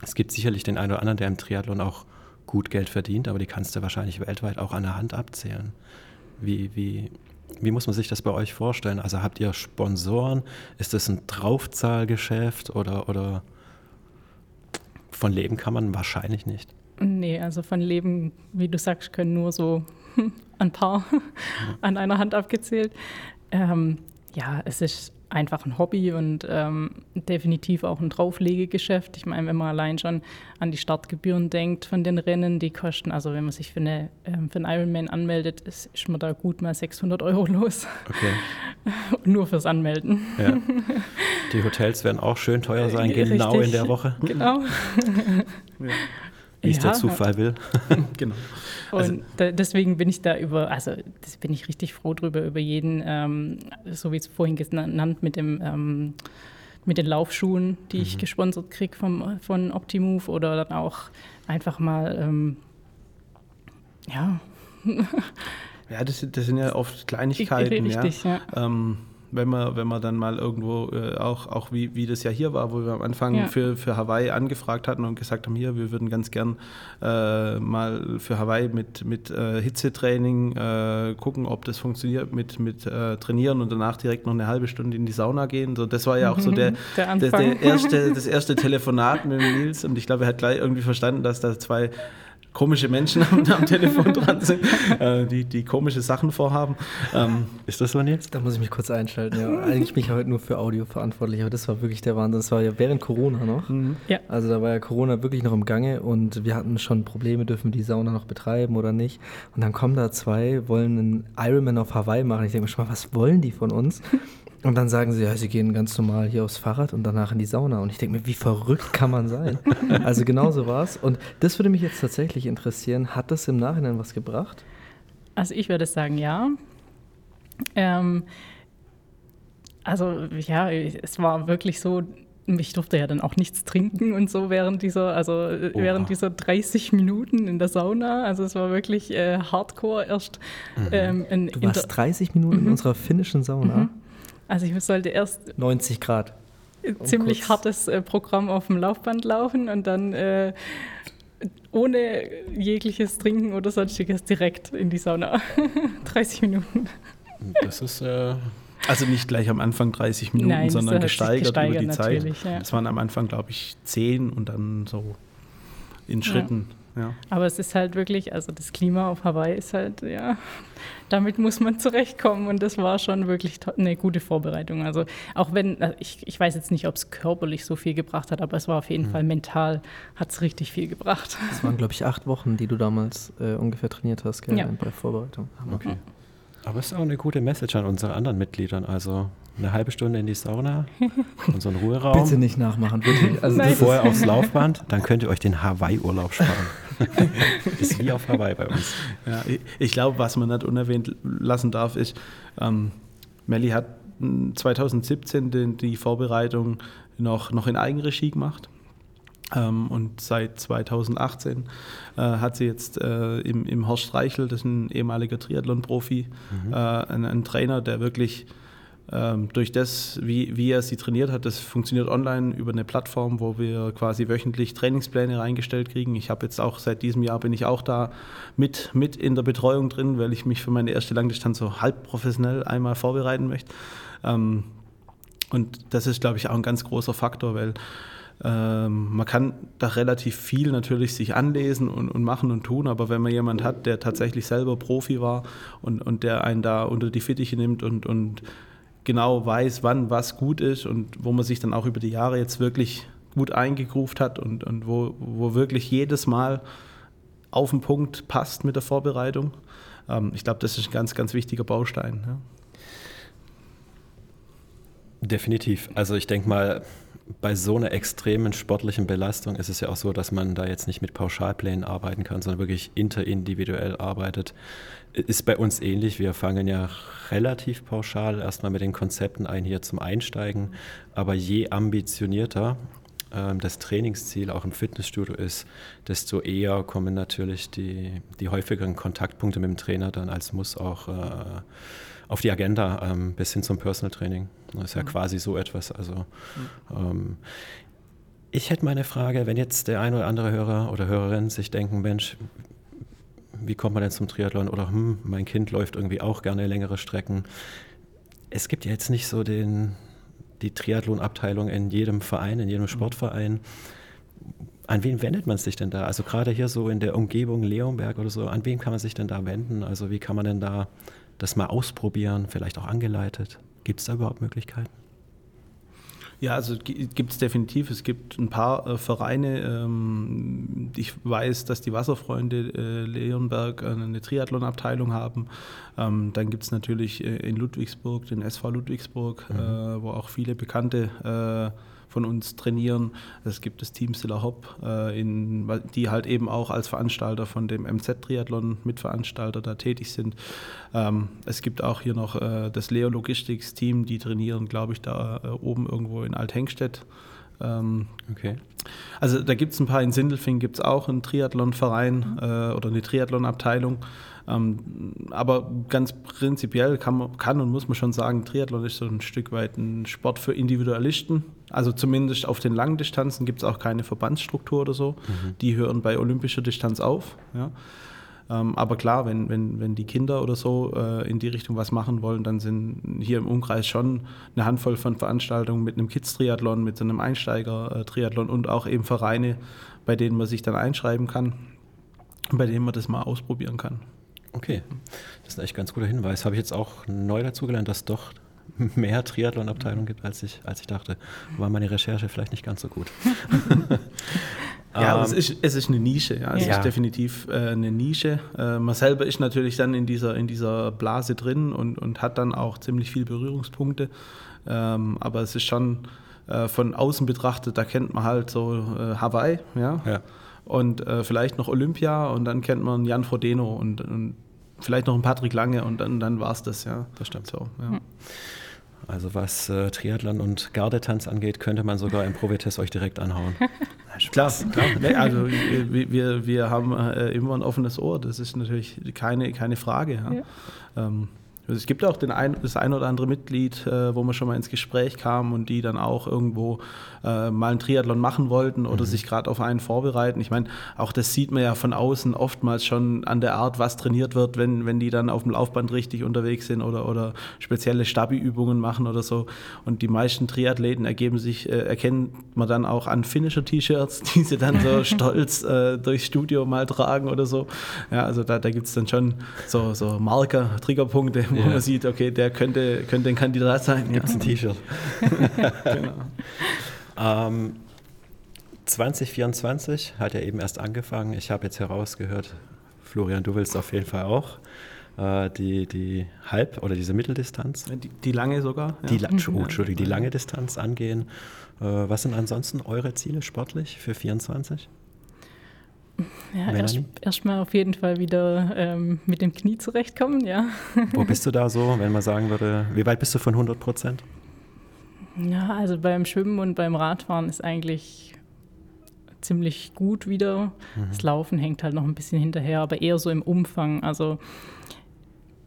es gibt sicherlich den einen oder anderen, der im Triathlon auch gut Geld verdient, aber die kannst du wahrscheinlich weltweit auch an der Hand abzählen. Wie, wie, wie muss man sich das bei euch vorstellen? Also habt ihr Sponsoren? Ist das ein Draufzahlgeschäft oder, oder von leben kann man wahrscheinlich nicht? Nee, also von Leben, wie du sagst, können nur so ein paar an einer Hand abgezählt. Ähm, ja, es ist einfach ein Hobby und ähm, definitiv auch ein Drauflegegeschäft. Ich meine, wenn man allein schon an die Startgebühren denkt von den Rennen, die kosten, also wenn man sich für, eine, ähm, für einen Ironman anmeldet, ist, ist man da gut mal 600 Euro los. Okay. Nur fürs Anmelden. Ja. Die Hotels werden auch schön teuer sein, genau Richtig. in der Woche. Genau. ja wie es ja. der Zufall will. genau. Also, und da, deswegen bin ich da über, also das bin ich richtig froh drüber, über jeden, ähm, so wie es vorhin genannt, mit dem ähm, mit den Laufschuhen, die mhm. ich gesponsert kriege von Optimove oder dann auch einfach mal, ähm, ja. ja, das, das, sind ja oft Kleinigkeiten. Richtig, ja. ja. Wenn man, wenn man dann mal irgendwo äh, auch, auch wie, wie das ja hier war, wo wir am Anfang ja. für, für Hawaii angefragt hatten und gesagt haben, hier, wir würden ganz gern äh, mal für Hawaii mit, mit äh, Hitzetraining äh, gucken, ob das funktioniert, mit, mit äh, trainieren und danach direkt noch eine halbe Stunde in die Sauna gehen. So, das war ja auch so der, der, der, der erste, das erste Telefonat mit Nils und ich glaube, er hat gleich irgendwie verstanden, dass da zwei komische Menschen am, am Telefon dran sind, äh, die, die komische Sachen vorhaben. Ähm, ist das so jetzt? Da muss ich mich kurz einschalten. Ja. Eigentlich bin ich heute nur für Audio verantwortlich, aber das war wirklich der Wahnsinn. Das war ja während Corona noch. Mhm. Ja. Also da war ja Corona wirklich noch im Gange und wir hatten schon Probleme, dürfen wir die Sauna noch betreiben oder nicht. Und dann kommen da zwei, wollen einen Ironman auf Hawaii machen. Ich denke mir schon mal, was wollen die von uns? Und dann sagen sie, ja, sie gehen ganz normal hier aufs Fahrrad und danach in die Sauna. Und ich denke mir, wie verrückt kann man sein? also genauso war es. Und das würde mich jetzt tatsächlich interessieren. Hat das im Nachhinein was gebracht? Also ich würde sagen, ja. Ähm, also ja, es war wirklich so, ich durfte ja dann auch nichts trinken und so während dieser, also Oha. während dieser 30 Minuten in der Sauna. Also es war wirklich äh, Hardcore erst. Mhm. Ähm, in, du warst 30 Minuten mhm. in unserer finnischen Sauna. Mhm. Also ich sollte erst 90 Grad. Um ziemlich kurz. hartes äh, Programm auf dem Laufband laufen und dann äh, ohne jegliches Trinken oder sonstiges direkt in die Sauna. 30 Minuten. Das ist äh, also nicht gleich am Anfang 30 Minuten, Nein, sondern gesteigert, gesteigert, über die Zeit. Ja. Das waren am Anfang, glaube ich, 10 und dann so in Schritten. Ja. Ja. Aber es ist halt wirklich, also das Klima auf Hawaii ist halt, ja, damit muss man zurechtkommen und das war schon wirklich eine gute Vorbereitung. Also auch wenn, also ich, ich weiß jetzt nicht, ob es körperlich so viel gebracht hat, aber es war auf jeden mhm. Fall mental, hat es richtig viel gebracht. Es waren, glaube ich, acht Wochen, die du damals äh, ungefähr trainiert hast, gell, ja. bei Vorbereitung. Okay. Aber es ist auch eine gute Message an unsere anderen Mitgliedern. Also eine halbe Stunde in die Sauna und so einen Ruheraum. Bitte nicht nachmachen, wirklich. Also vorher aufs Laufband, dann könnt ihr euch den Hawaii-Urlaub sparen. ist wie auf Hawaii bei uns. Ja, ich, ich glaube, was man nicht unerwähnt lassen darf, ist, ähm, Melli hat 2017 den, die Vorbereitung noch, noch in Eigenregie gemacht. Ähm, und seit 2018 äh, hat sie jetzt äh, im, im Horst Streichel, das ist ein ehemaliger Triathlon-Profi, mhm. äh, einen, einen, Trainer, der wirklich durch das, wie, wie er sie trainiert hat, das funktioniert online über eine Plattform, wo wir quasi wöchentlich Trainingspläne reingestellt kriegen. Ich habe jetzt auch seit diesem Jahr bin ich auch da mit, mit in der Betreuung drin, weil ich mich für meine erste Langdistanz so halb professionell einmal vorbereiten möchte. Ähm, und das ist, glaube ich, auch ein ganz großer Faktor, weil ähm, man kann da relativ viel natürlich sich anlesen und, und, machen und tun, aber wenn man jemand hat, der tatsächlich selber Profi war und, und der einen da unter die Fittiche nimmt und, und genau weiß, wann was gut ist und wo man sich dann auch über die Jahre jetzt wirklich gut eingegruft hat und, und wo, wo wirklich jedes Mal auf den Punkt passt mit der Vorbereitung. Ähm, ich glaube, das ist ein ganz, ganz wichtiger Baustein. Ja. Definitiv. Also ich denke mal, bei so einer extremen sportlichen Belastung ist es ja auch so, dass man da jetzt nicht mit Pauschalplänen arbeiten kann, sondern wirklich interindividuell arbeitet. Ist bei uns ähnlich. Wir fangen ja relativ pauschal erstmal mit den Konzepten ein hier zum Einsteigen. Aber je ambitionierter ähm, das Trainingsziel auch im Fitnessstudio ist, desto eher kommen natürlich die, die häufigeren Kontaktpunkte mit dem Trainer dann als Muss auch äh, auf die Agenda ähm, bis hin zum Personal Training. Das ist ja mhm. quasi so etwas. Also mhm. ähm, ich hätte meine Frage, wenn jetzt der ein oder andere Hörer oder Hörerin sich denken, Mensch, wie kommt man denn zum Triathlon? Oder hm, mein Kind läuft irgendwie auch gerne längere Strecken. Es gibt ja jetzt nicht so den, die Triathlon-Abteilung in jedem Verein, in jedem mhm. Sportverein. An wen wendet man sich denn da? Also gerade hier so in der Umgebung Leonberg oder so, an wen kann man sich denn da wenden? Also wie kann man denn da das mal ausprobieren, vielleicht auch angeleitet? Gibt es da überhaupt Möglichkeiten? Ja, also gibt es definitiv. Es gibt ein paar äh, Vereine. Ähm, ich weiß, dass die Wasserfreunde äh, Leonberg eine Triathlon-Abteilung haben. Ähm, dann gibt es natürlich äh, in Ludwigsburg den SV Ludwigsburg, mhm. Äh, wo auch viele bekannte äh, von uns trainieren. Es gibt das Team Silla Hopp, äh, in, die halt eben auch als Veranstalter von dem MZ-Triathlon Mitveranstalter da tätig sind. Ähm, es gibt auch hier noch äh, das Leo Logistics Team, die trainieren, glaube ich, da äh, oben irgendwo in Althengstedt. Ähm, okay. Also da gibt es ein paar, in Sindelfing gibt es auch einen Triathlon-Verein äh, oder eine Triathlon-Abteilung. Ähm, aber ganz prinzipiell kann, kann und muss man schon sagen, Triathlon ist so ein Stück weit ein Sport für Individualisten. Also zumindest auf den langen Distanzen gibt es auch keine Verbandsstruktur oder so. Mhm. Die hören bei olympischer Distanz auf. Ja. Ähm, aber klar, wenn, wenn, wenn die Kinder oder so äh, in die Richtung was machen wollen, dann sind hier im Umkreis schon eine Handvoll von Veranstaltungen mit einem Kids-Triathlon, mit so einem Einsteiger-Triathlon und auch eben Vereine, bei denen man sich dann einschreiben kann, bei denen man das mal ausprobieren kann. Okay, das ist ein echt ganz guter Hinweis. Habe ich jetzt auch neu dazugelernt, dass doch mehr Triathlon-Abteilungen gibt, als ich, als ich dachte. War meine Recherche vielleicht nicht ganz so gut. ja, ähm, es, ist, es ist eine Nische. Ja. Es ja. ist definitiv äh, eine Nische. Äh, man selber ist natürlich dann in dieser, in dieser Blase drin und, und hat dann auch ziemlich viele Berührungspunkte. Ähm, aber es ist schon äh, von außen betrachtet, da kennt man halt so äh, Hawaii, ja. ja. Und äh, vielleicht noch Olympia und dann kennt man Jan Frodeno und, und vielleicht noch ein Patrick Lange und dann, dann war es das, ja. Das stimmt. So, ja. Hm. Also was äh, Triathlon und Gardetanz angeht, könnte man sogar im Provetest euch direkt anhauen. klar, klar. Nee, also wir, wir, wir haben äh, immer ein offenes Ohr, das ist natürlich keine, keine Frage. Ja. Ja. Ähm, es gibt auch den ein, das ein oder andere Mitglied, äh, wo man schon mal ins Gespräch kam und die dann auch irgendwo äh, mal einen Triathlon machen wollten oder mhm. sich gerade auf einen vorbereiten. Ich meine, auch das sieht man ja von außen oftmals schon an der Art, was trainiert wird, wenn, wenn die dann auf dem Laufband richtig unterwegs sind oder, oder spezielle Stabi-Übungen machen oder so. Und die meisten Triathleten ergeben sich, äh, erkennt man dann auch an Finisher-T-Shirts, die sie dann so stolz äh, durchs Studio mal tragen oder so. Ja, also da, da gibt es dann schon so, so Marker, Triggerpunkte, wo yeah. man sieht, okay, der könnte, könnte ein Kandidat sein. Gibt es ja. ein T-Shirt. genau. Ähm, 2024 hat ja eben erst angefangen. Ich habe jetzt herausgehört, Florian, du willst auf jeden Fall auch äh, die, die Halb- oder diese Mitteldistanz. Die, die lange sogar. Ja. Die, oh, Entschuldigung, die lange Distanz angehen. Äh, was sind ansonsten eure Ziele sportlich für 24? Ja, erstmal erst auf jeden Fall wieder ähm, mit dem Knie zurechtkommen, ja. Wo bist du da so, wenn man sagen würde, wie weit bist du von 100 Prozent? Ja, also beim Schwimmen und beim Radfahren ist eigentlich ziemlich gut wieder. Mhm. Das Laufen hängt halt noch ein bisschen hinterher, aber eher so im Umfang. Also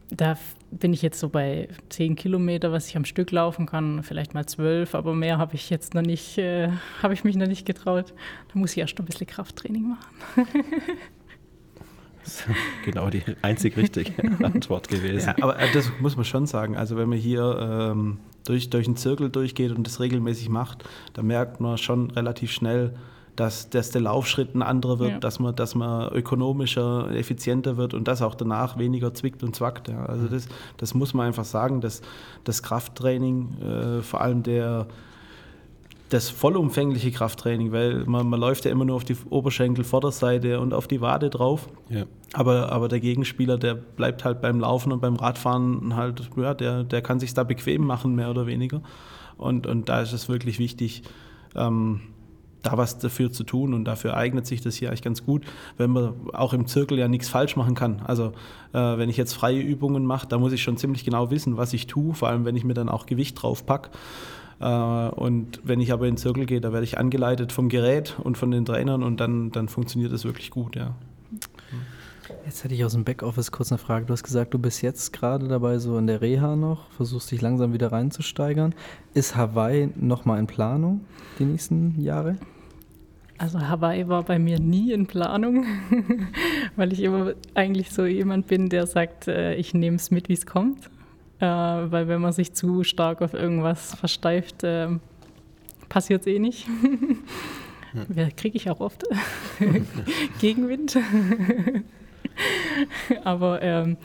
da bin ich jetzt so bei 10 Kilometer, was ich am Stück laufen kann, vielleicht mal 12, aber mehr habe ich jetzt noch nicht, äh, habe ich mich noch nicht getraut. Da muss ich erst noch ein bisschen Krafttraining machen. genau die einzig richtige Antwort gewesen. Ja, aber äh, das muss man schon sagen. Also wenn man hier ähm, durch, durch einen Zirkel durchgeht und das regelmäßig macht, da merkt man schon relativ schnell, dass, dass der Laufschritt ein anderer wird, ja. dass, man, dass man ökonomischer, effizienter wird und das auch danach weniger zwickt und zwackt. Ja. Also mhm. das, das muss man einfach sagen, dass das Krafttraining, äh, vor allem der, das vollumfängliche Krafttraining, weil man, man läuft ja immer nur auf die Oberschenkelvorderseite und auf die Wade drauf. Ja. Aber, aber der Gegenspieler, der bleibt halt beim Laufen und beim Radfahren halt, ja, der, der kann sich da bequem machen, mehr oder weniger. Und, und da ist es wirklich wichtig, ähm, da was dafür zu tun und dafür eignet sich das hier eigentlich ganz gut, wenn man auch im Zirkel ja nichts falsch machen kann. Also äh, wenn ich jetzt freie Übungen mache, da muss ich schon ziemlich genau wissen, was ich tue, vor allem wenn ich mir dann auch Gewicht drauf packe. Äh, und wenn ich aber in den Zirkel gehe, da werde ich angeleitet vom Gerät und von den Trainern und dann, dann funktioniert das wirklich gut, ja. Jetzt hätte ich aus dem Backoffice kurz eine Frage. Du hast gesagt, du bist jetzt gerade dabei, so in der Reha noch, versuchst dich langsam wieder reinzusteigern. Ist Hawaii nochmal in Planung die nächsten Jahre? Also Hawaii war bei mir nie in Planung, weil ich immer eigentlich so jemand bin, der sagt, äh, ich nehme es mit, wie es kommt. Äh, weil wenn man sich zu stark auf irgendwas versteift, äh, passiert es eh nicht. Ja. Kriege ich auch oft Gegenwind. Aber ähm,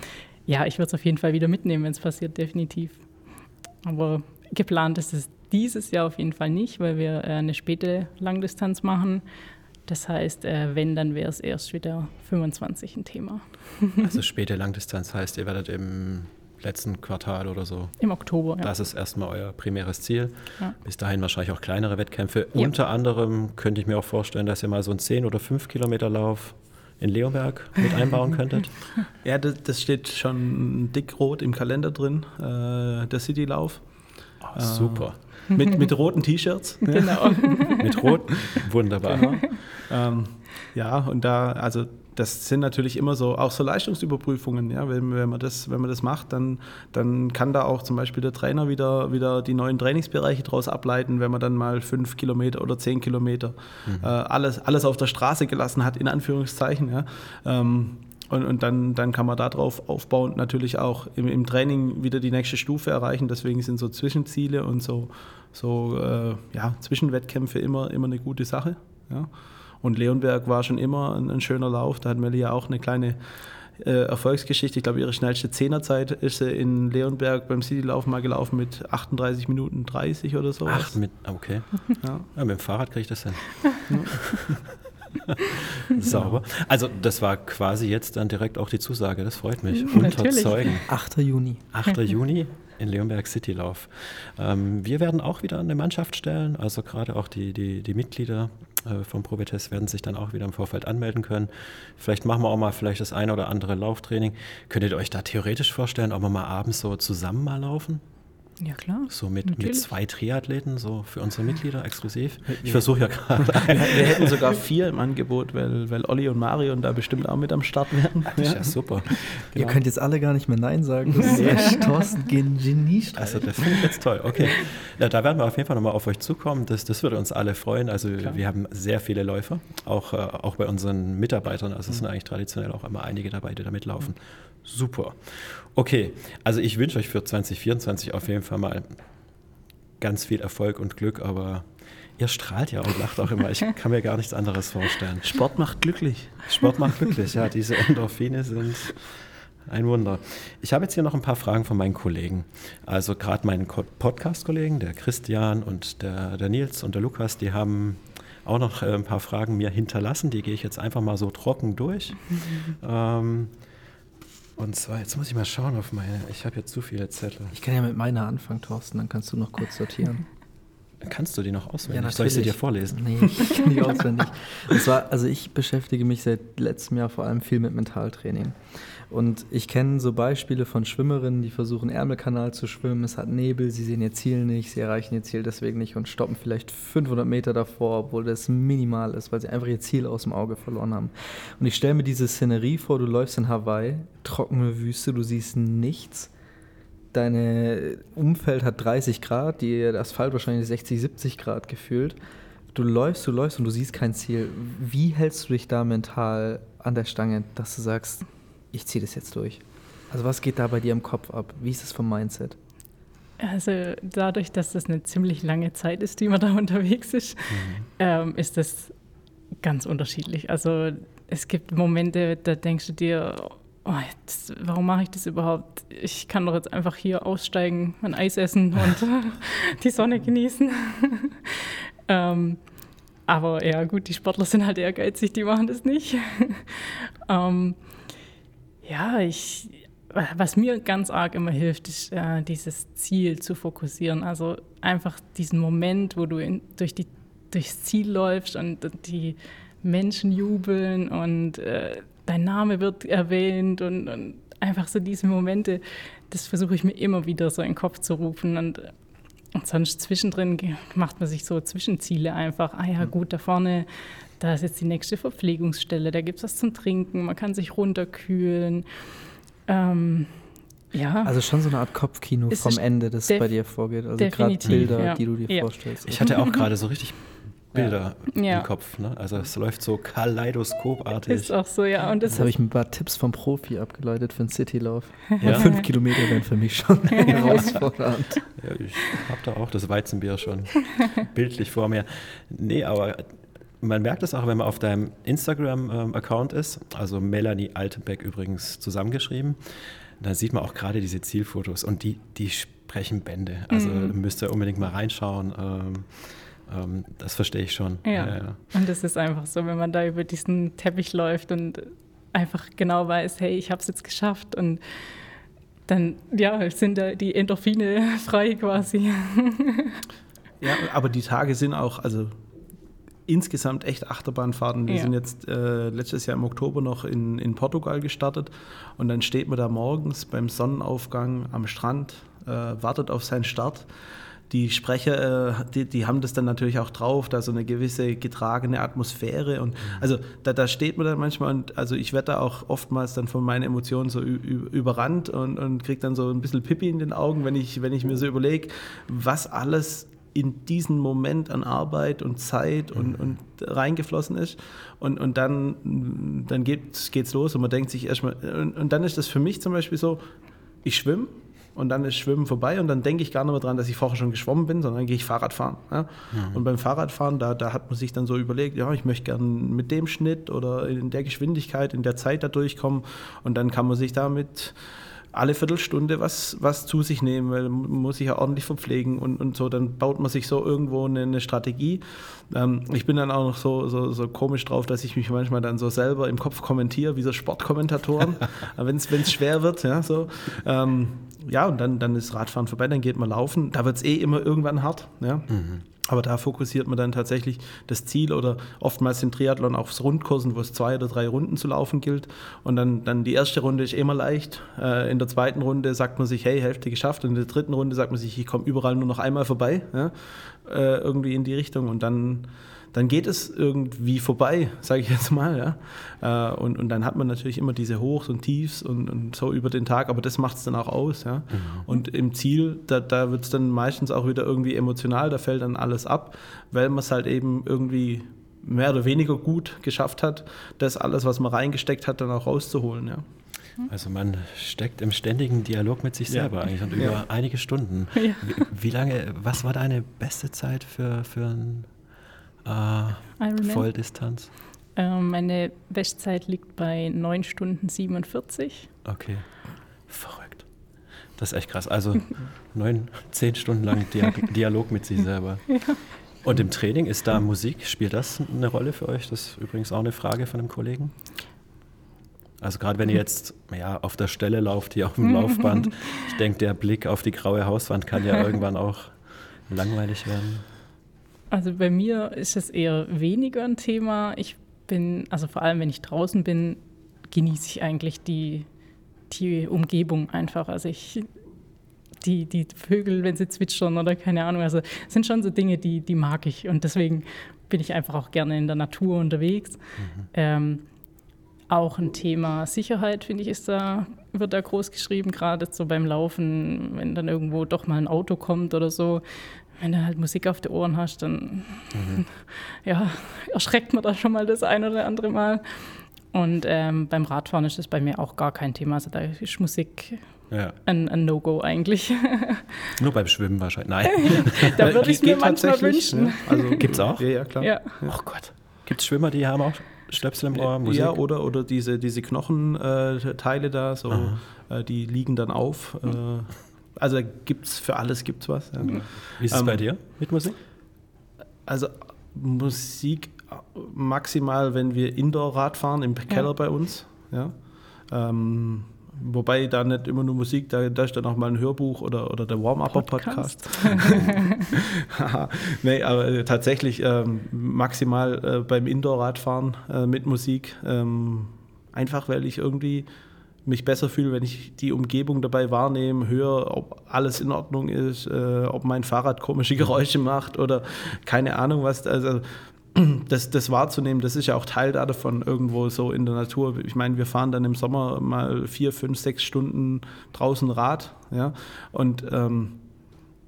ja, ich würde es auf jeden Fall wieder mitnehmen, wenn es passiert, definitiv. Aber geplant ist es dieses Jahr auf jeden Fall nicht, weil wir äh, eine späte Langdistanz machen. Das heißt, äh, wenn, dann wäre es erst wieder 25 ein Thema. also späte Langdistanz heißt, ihr werdet im letzten Quartal oder so. Im Oktober, ja. Das ist erstmal euer primäres Ziel. Ja. Bis dahin wahrscheinlich auch kleinere Wettkämpfe. Ja. Unter anderem könnte ich mir auch vorstellen, dass ihr mal so einen 10 oder 5 Kilometer Lauf in Leonberg mit einbauen könntet? ja, das, das, steht schon dickrot im Kalender drin, äh, der Citylauf. Oh, super. Äh, mit, mit roten T-Shirts. Genau. mit rot, wunderbar. Genau. Ähm, ja, und da, also das sind natürlich immer so, auch so Leistungsüberprüfungen. Ja? Wenn, wenn, man das, wenn man das macht, dann, dann kann da auch zum Beispiel der Trainer wieder, wieder die neuen Trainingsbereiche daraus ableiten, wenn man dann mal fünf Kilometer oder zehn Kilometer mhm. äh, alles, alles auf der Straße gelassen hat, in Anführungszeichen. Ja? Ähm, und, und dann, dann kann man darauf aufbauend natürlich auch im, im Training wieder die nächste Stufe erreichen. Deswegen sind so Zwischenziele und so, so äh, ja, Zwischenwettkämpfe immer, immer eine gute Sache. Ja? Und Leonberg war schon immer ein, ein schöner Lauf. Da hat Melli ja auch eine kleine äh, Erfolgsgeschichte. Ich glaube, ihre schnellste Zehnerzeit ist sie in Leonberg beim Citylauf mal gelaufen mit 38 Minuten 30 oder so. Ach, mit, okay. Ja. ja. mit dem Fahrrad kriege ich das hin. Sauber. Also das war quasi jetzt dann direkt auch die Zusage, das freut mich. Unterzeugen. 8. Juni. 8. Juni in Leonberg Citylauf. Ähm, wir werden auch wieder eine Mannschaft stellen, also gerade auch die, die, die Mitglieder äh, vom Probetes werden sich dann auch wieder im Vorfeld anmelden können. Vielleicht machen wir auch mal vielleicht das eine oder andere Lauftraining. Könntet ihr euch da theoretisch vorstellen, ob wir mal abends so zusammen mal laufen? Ja, klar. So mit, mit zwei Triathleten, so für unsere Mitglieder exklusiv. Ich versuche ja gerade. wir, wir hätten sogar vier im Angebot, weil, weil Olli und Marion da bestimmt auch mit am Start wären. Das ist ja, super. Genau. Ihr könnt jetzt alle gar nicht mehr Nein sagen. Das ist ja Thorsten Genie Also, das finde ich jetzt toll. Okay. Ja, da werden wir auf jeden Fall nochmal auf euch zukommen. Das, das würde uns alle freuen. Also, klar. wir haben sehr viele Läufer, auch, äh, auch bei unseren Mitarbeitern. Also, es sind mhm. eigentlich traditionell auch immer einige dabei, die da mitlaufen. Super. Okay, also ich wünsche euch für 2024 auf jeden Fall mal ganz viel Erfolg und Glück, aber ihr strahlt ja und lacht auch immer. Ich kann mir gar nichts anderes vorstellen. Sport macht glücklich. Sport macht glücklich, ja. Diese Endorphine sind ein Wunder. Ich habe jetzt hier noch ein paar Fragen von meinen Kollegen. Also gerade meinen Podcast-Kollegen, der Christian und der, der Nils und der Lukas, die haben auch noch äh, ein paar Fragen mir hinterlassen. Die gehe ich jetzt einfach mal so trocken durch. Mhm. Ähm, und zwar, jetzt muss ich mal schauen auf meine. Ich habe jetzt zu viele Zettel. Ich kann ja mit meiner anfangen, Thorsten, dann kannst du noch kurz sortieren. Kannst du die noch auswendig? Ja, Soll ich sie dir vorlesen? Nee, ich kann die auswendig. Und zwar, also ich beschäftige mich seit letztem Jahr vor allem viel mit Mentaltraining. Und ich kenne so Beispiele von Schwimmerinnen, die versuchen, Ärmelkanal zu schwimmen. Es hat Nebel, sie sehen ihr Ziel nicht, sie erreichen ihr Ziel deswegen nicht und stoppen vielleicht 500 Meter davor, obwohl das minimal ist, weil sie einfach ihr Ziel aus dem Auge verloren haben. Und ich stelle mir diese Szenerie vor, du läufst in Hawaii, trockene Wüste, du siehst nichts. Dein Umfeld hat 30 Grad, die Asphalt wahrscheinlich 60, 70 Grad gefühlt. Du läufst, du läufst und du siehst kein Ziel. Wie hältst du dich da mental an der Stange, dass du sagst, ich ziehe das jetzt durch. Also was geht da bei dir im Kopf ab? Wie ist es vom Mindset? Also dadurch, dass das eine ziemlich lange Zeit ist, die man da unterwegs ist, mhm. ähm, ist das ganz unterschiedlich. Also es gibt Momente, da denkst du dir, oh, jetzt, warum mache ich das überhaupt? Ich kann doch jetzt einfach hier aussteigen, ein Eis essen und die Sonne genießen. ähm, aber ja, gut, die Sportler sind halt ehrgeizig, die machen das nicht. ähm, ja, ich was mir ganz arg immer hilft, ist äh, dieses Ziel zu fokussieren. Also einfach diesen Moment, wo du in, durch die, durchs Ziel läufst und die Menschen jubeln und äh, dein Name wird erwähnt und, und, einfach so diese Momente, das versuche ich mir immer wieder so in den Kopf zu rufen. Und, und sonst zwischendrin macht man sich so Zwischenziele einfach. Ah ja, gut, da vorne, da ist jetzt die nächste Verpflegungsstelle, da gibt es was zum Trinken, man kann sich runterkühlen. Ähm, ja. Also schon so eine Art Kopfkino vom Ende, das bei dir vorgeht. Also gerade Bilder, ja. die du dir ja. vorstellst. Ich hatte auch gerade so richtig Bilder ja. im Kopf. Ne? Also es läuft so kaleidoskopartig. Ist auch so, ja. Und das, das habe ich ein paar Tipps vom Profi abgeleitet für einen Citylauf. Ja. Fünf Kilometer wären für mich schon herausfordernd. Ja, ich habe da auch das Weizenbier schon bildlich vor mir. Nee, aber man merkt es auch, wenn man auf deinem Instagram-Account ist, also Melanie Altenbeck übrigens zusammengeschrieben, da sieht man auch gerade diese Zielfotos und die, die sprechen Bände. Also mhm. müsst ihr unbedingt mal reinschauen. Ähm, ähm, das verstehe ich schon. Ja. Ja, ja. Und es ist einfach so, wenn man da über diesen Teppich läuft und einfach genau weiß, hey, ich habe es jetzt geschafft und dann ja, sind da die Endorphine frei quasi. Ja, aber die Tage sind auch, also insgesamt echt Achterbahnfahrten. Wir ja. sind jetzt äh, letztes Jahr im Oktober noch in, in Portugal gestartet und dann steht man da morgens beim Sonnenaufgang am Strand, äh, wartet auf seinen Start. Die Sprecher, äh, die, die, haben das dann natürlich auch drauf, da so eine gewisse getragene Atmosphäre. Und mhm. also da, da steht man dann manchmal und also ich werde da auch oftmals dann von meinen Emotionen so überrannt und, und kriege dann so ein bisschen Pippi in den Augen, wenn ich, wenn ich mir so überlege, was alles in diesen Moment an Arbeit und Zeit und, mhm. und reingeflossen ist. Und, und dann, dann geht es los und man denkt sich erstmal, und, und dann ist das für mich zum Beispiel so, ich schwimme und dann ist Schwimmen vorbei und dann denke ich gar nicht mehr dran, dass ich vorher schon geschwommen bin, sondern dann gehe ich Fahrrad fahren. Ja? Mhm. Und beim Fahrradfahren, da, da hat man sich dann so überlegt, ja, ich möchte gerne mit dem Schnitt oder in der Geschwindigkeit, in der Zeit da durchkommen und dann kann man sich damit alle Viertelstunde was, was zu sich nehmen, weil man muss sich ja ordentlich verpflegen und, und so. Dann baut man sich so irgendwo eine, eine Strategie. Ähm, ich bin dann auch noch so, so, so komisch drauf, dass ich mich manchmal dann so selber im Kopf kommentiere, wie so Sportkommentatoren, wenn es schwer wird. Ja, so. Ähm, ja, und dann, dann ist Radfahren vorbei, dann geht man laufen. Da wird es eh immer irgendwann hart. Ja. Mhm. Aber da fokussiert man dann tatsächlich das Ziel oder oftmals im Triathlon aufs Rundkursen, wo es zwei oder drei Runden zu laufen gilt. Und dann, dann die erste Runde ist immer leicht. Äh, in der zweiten Runde sagt man sich, hey, Hälfte geschafft. Und in der dritten Runde sagt man sich, ich komme überall nur noch einmal vorbei. Ja? Äh, irgendwie in die Richtung. Und dann dann geht es irgendwie vorbei, sage ich jetzt mal. Ja? Äh, und, und dann hat man natürlich immer diese Hochs und Tiefs und, und so über den Tag, aber das macht es dann auch aus. Ja? Mhm. Und im Ziel, da, da wird es dann meistens auch wieder irgendwie emotional, da fällt dann alles ab, weil man es halt eben irgendwie mehr oder weniger gut geschafft hat, das alles, was man reingesteckt hat, dann auch rauszuholen. Ja? Also man steckt im ständigen Dialog mit sich selber ja. eigentlich und über ja. einige Stunden. Ja. Wie, wie, lange, was war deine beste Zeit für, für ein äh, Volldistanz? Ähm, meine Bestzeit liegt bei 9 Stunden 47. Okay. Verrückt. Das ist echt krass. Also neun, zehn Stunden lang Dialog mit sich selber. Ja. Und im Training ist da Musik, spielt das eine Rolle für euch? Das ist übrigens auch eine Frage von einem Kollegen. Also gerade wenn ihr jetzt ja, auf der Stelle lauft, hier auf dem Laufband, ich denke, der Blick auf die graue Hauswand kann ja irgendwann auch langweilig werden. Also bei mir ist es eher weniger ein Thema. Ich bin, also vor allem wenn ich draußen bin, genieße ich eigentlich die, die Umgebung einfach. Also ich, die, die Vögel, wenn sie zwitschern oder keine Ahnung, also sind schon so Dinge, die, die mag ich. Und deswegen bin ich einfach auch gerne in der Natur unterwegs. Mhm. Ähm, auch ein Thema Sicherheit, finde ich, ist da, wird da groß geschrieben, gerade so beim Laufen, wenn dann irgendwo doch mal ein Auto kommt oder so wenn du halt Musik auf den Ohren hast, dann mhm. ja, erschreckt man da schon mal das ein oder andere Mal. Und ähm, beim Radfahren ist das bei mir auch gar kein Thema. Also da ist Musik ja. ein, ein No-Go eigentlich. Nur beim Schwimmen wahrscheinlich. Nein. da würde ich es mir manchmal wünschen. Ne? Also, Gibt es auch? Ja, ja, klar. Ja. Oh Gott. Gibt es Schwimmer, die haben auch Stöpsel im Ohr, Musik? Ja, oder, oder diese, diese Knochenteile da, so, äh, die liegen dann auf. Äh, also gibt es für alles gibt's was. Ja. Wie ist es ähm, bei dir mit Musik? Also Musik maximal, wenn wir Indoor-Rad fahren, im Keller ja. bei uns. Ja. Ähm, Wobei da nicht immer nur Musik, da, da ist dann auch mal ein Hörbuch oder, oder der Warm-Upper-Podcast. nee, aber äh, tatsächlich ähm, maximal äh, beim Indoor-Radfahren äh, mit Musik. Ähm, einfach, weil ich irgendwie mich besser fühle, wenn ich die Umgebung dabei wahrnehme, höre, ob alles in Ordnung ist, äh, ob mein Fahrrad komische Geräusche macht oder keine Ahnung was. Also das, das wahrzunehmen, das ist ja auch Teil davon irgendwo so in der Natur. Ich meine, wir fahren dann im Sommer mal vier, fünf, sechs Stunden draußen Rad, ja, und ähm,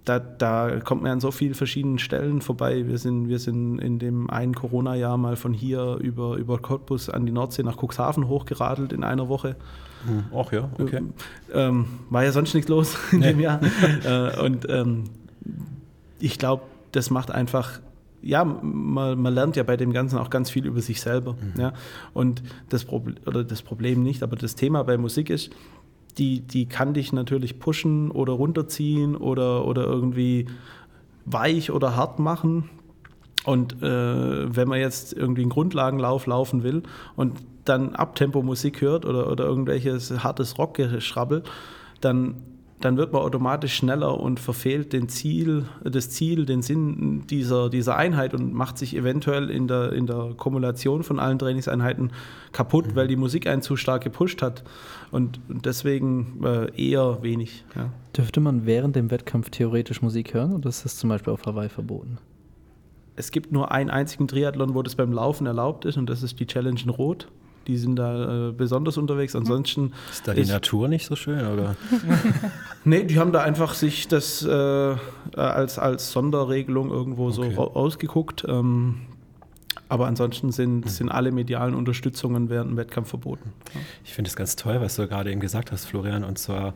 da, da kommt man an so vielen verschiedenen Stellen vorbei. Wir sind, wir sind in dem einen Corona-Jahr mal von hier über, über Cottbus an die Nordsee nach Cuxhaven hochgeradelt in einer Woche. Hm, ach ja, okay. Ähm, war ja sonst nichts los in nee. dem Jahr. äh, und ähm, ich glaube, das macht einfach ja, man, man, lernt ja bei dem Ganzen auch ganz viel über sich selber. Mhm. Ja? Und das, Problem, oder das Problem nicht, aber das Thema bei Musik ist, die, die kann dich natürlich pushen oder runterziehen oder, oder irgendwie weich oder hart machen. Und äh, wenn man jetzt irgendwie einen Grundlagenlauf laufen will und dann Abtempo-Musik hört oder, oder irgendwelches hartes Rockgeschrabbel, dann dann wird man automatisch schneller und verfehlt den Ziel, das Ziel, den Sinn dieser, dieser Einheit und macht sich eventuell in der, in der Kumulation von allen Trainingseinheiten kaputt, mhm. weil die Musik einen zu stark gepusht hat. Und, deswegen äh, eher wenig. Ja. Dürfte man während dem Wettkampf theoretisch Musik hören oder ist das zum Beispiel auf Hawaii verboten? Es gibt nur einen einzigen Triathlon, wo das beim Laufen erlaubt ist und das ist die Challenge in Rot. Die sind da äh, besonders unterwegs. Ansonsten. Ist da die ist, Natur nicht so schön, oder? nee, die haben da einfach sich das äh, als, als Sonderregelung irgendwo okay. so ausgeguckt. Ähm, aber ansonsten sind, hm. sind alle medialen Unterstützungen während dem Wettkampf verboten. Ja. Ich finde es ganz toll, was du gerade eben gesagt hast, Florian. Und zwar,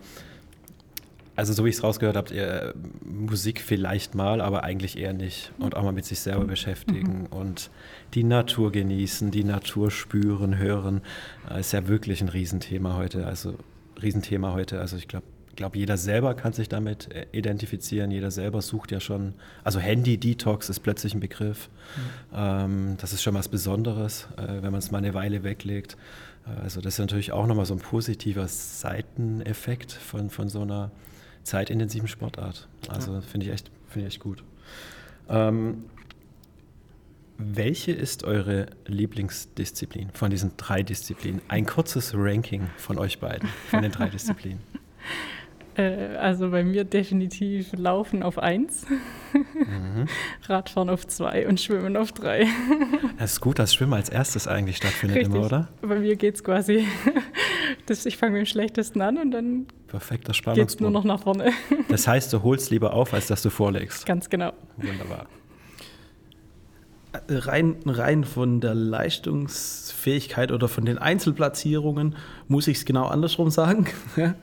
also so wie ich es rausgehört habe, ihr Musik vielleicht mal, aber eigentlich eher nicht. Und auch mal mit sich selber beschäftigen mhm. und die Natur genießen, die Natur spüren, hören. Äh, ist ja wirklich ein Riesenthema heute. Also Riesenthema heute. Also ich glaube, glaube, jeder selber kann sich damit äh, identifizieren. Jeder selber sucht ja schon. Also Handy-Detox ist plötzlich ein Begriff. Mhm. Ähm, das ist schon was Besonderes, äh, wenn man es mal eine Weile weglegt. also das ist natürlich auch nochmal so ein positiver Seiteneffekt von, von so einer zeitintensiven Sportart. Also ja. finde ich, echt, find ich echt gut. Ähm, welche ist eure Lieblingsdisziplin von diesen drei Disziplinen? Ein kurzes Ranking von euch beiden, von den drei Disziplinen. Äh, also bei mir definitiv Laufen auf 1, mhm. Radfahren auf 2 und Schwimmen auf 3. Es ist gut, dass Schwimmen als erstes eigentlich stattfindet Richtig. immer, oder? Bei mir geht es quasi, das, ich fange mit dem Schlechtesten an und dann Perfekter geht es nur noch nach vorne. Das heißt, du holst lieber auf, als dass du vorlegst. Ganz genau. Wunderbar rein, rein von der Leistungsfähigkeit oder von den Einzelplatzierungen muss ich es genau andersrum sagen.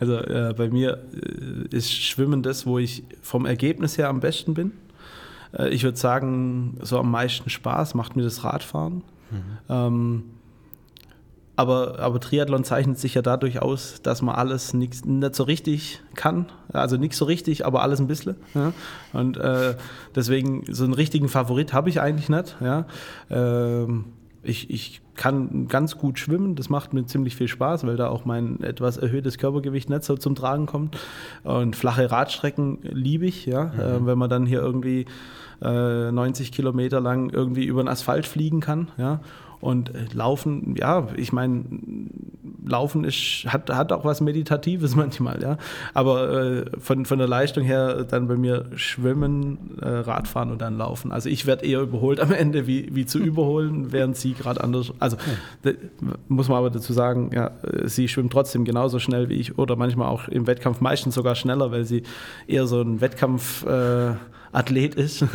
also äh, bei mir äh, ist Schwimmen das, wo ich vom Ergebnis her am besten bin. Äh, ich würde sagen, so am meisten Spaß macht mir das Radfahren. Mhm. Ähm, aber, aber Triathlon zeichnet sich ja dadurch aus, dass man alles nicht, nicht so richtig kann. Also nicht so richtig, aber alles ein bisschen. Ja? Und äh, deswegen, so einen richtigen Favorit habe ich eigentlich nicht. Ja? Ähm, ich, ich kann ganz gut schwimmen, das macht mir ziemlich viel Spaß, weil da auch mein etwas erhöhtes Körpergewicht nicht so zum Tragen kommt. Und flache Radstrecken liebe ich, ja, mhm. äh, wenn man dann hier irgendwie äh, 90 Kilometer lang irgendwie über den Asphalt fliegen kann, ja. Und äh, Laufen, ja, ich meine, Laufen ist, hat, hat auch was Meditatives manchmal, ja. Aber äh, von, von der Leistung her dann bei mir Schwimmen, äh, Radfahren und dann Laufen. Also ich werde eher überholt am Ende, wie, wie zu überholen, während sie gerade anders. Also muss man aber dazu sagen, ja, sie schwimmt trotzdem genauso schnell wie ich oder manchmal auch im Wettkampf meistens sogar schneller, weil sie eher so ein Wettkampf. Äh, Athlet ist mhm.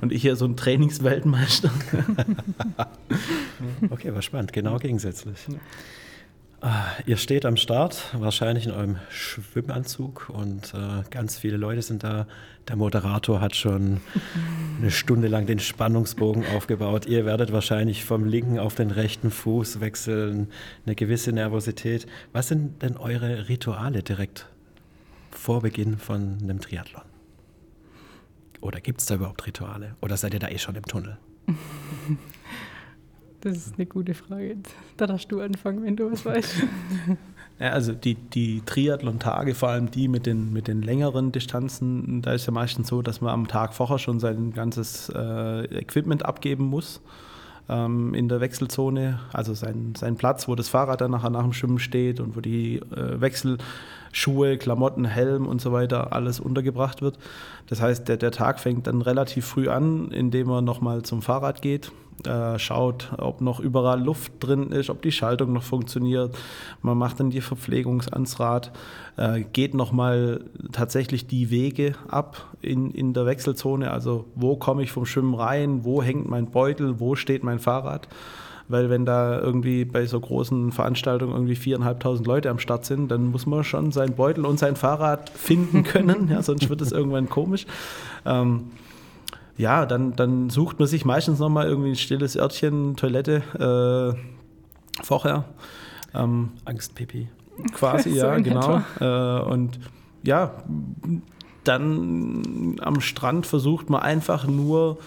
und ich hier so ein Trainingsweltmeister. okay, war spannend, genau gegensätzlich. Ah, ihr steht am Start, wahrscheinlich in eurem Schwimmanzug und äh, ganz viele Leute sind da. Der Moderator hat schon eine Stunde lang den Spannungsbogen aufgebaut. Ihr werdet wahrscheinlich vom linken auf den rechten Fuß wechseln, eine gewisse Nervosität. Was sind denn eure Rituale direkt vor Beginn von einem Triathlon? Oder gibt es da überhaupt Rituale? Oder seid ihr da eh schon im Tunnel? Das ist eine gute Frage. Da darfst du anfangen, wenn du was weißt. Ja, also die, die Triathlon-Tage, vor allem die mit den, mit den längeren Distanzen, da ist ja meistens so, dass man am Tag vorher schon sein ganzes äh, Equipment abgeben muss ähm, in der Wechselzone, also sein, sein Platz, wo das Fahrrad dann nachher nach dem Schwimmen steht und wo die äh, Wechselschuhe, Klamotten, Helm und so weiter alles untergebracht wird. Das heißt, der, der Tag fängt dann relativ früh an, indem er nochmal zum Fahrrad geht, äh, schaut, ob noch überall Luft drin ist, ob die Schaltung noch funktioniert. Man macht dann die Verpflegung ans Rad, äh, geht nochmal tatsächlich die Wege ab in, in der Wechselzone. Also wo komme ich vom Schwimmen rein, wo hängt mein Beutel, wo steht mein Fahrrad weil wenn da irgendwie bei so großen Veranstaltungen irgendwie viereinhalbtausend Leute am Start sind, dann muss man schon seinen Beutel und sein Fahrrad finden können, ja, sonst wird es irgendwann komisch. Ähm, ja, dann, dann sucht man sich meistens nochmal irgendwie ein stilles Örtchen, Toilette äh, vorher. Ähm, Angstpipi. Quasi, ja, genau. Äh, und ja, dann am Strand versucht man einfach nur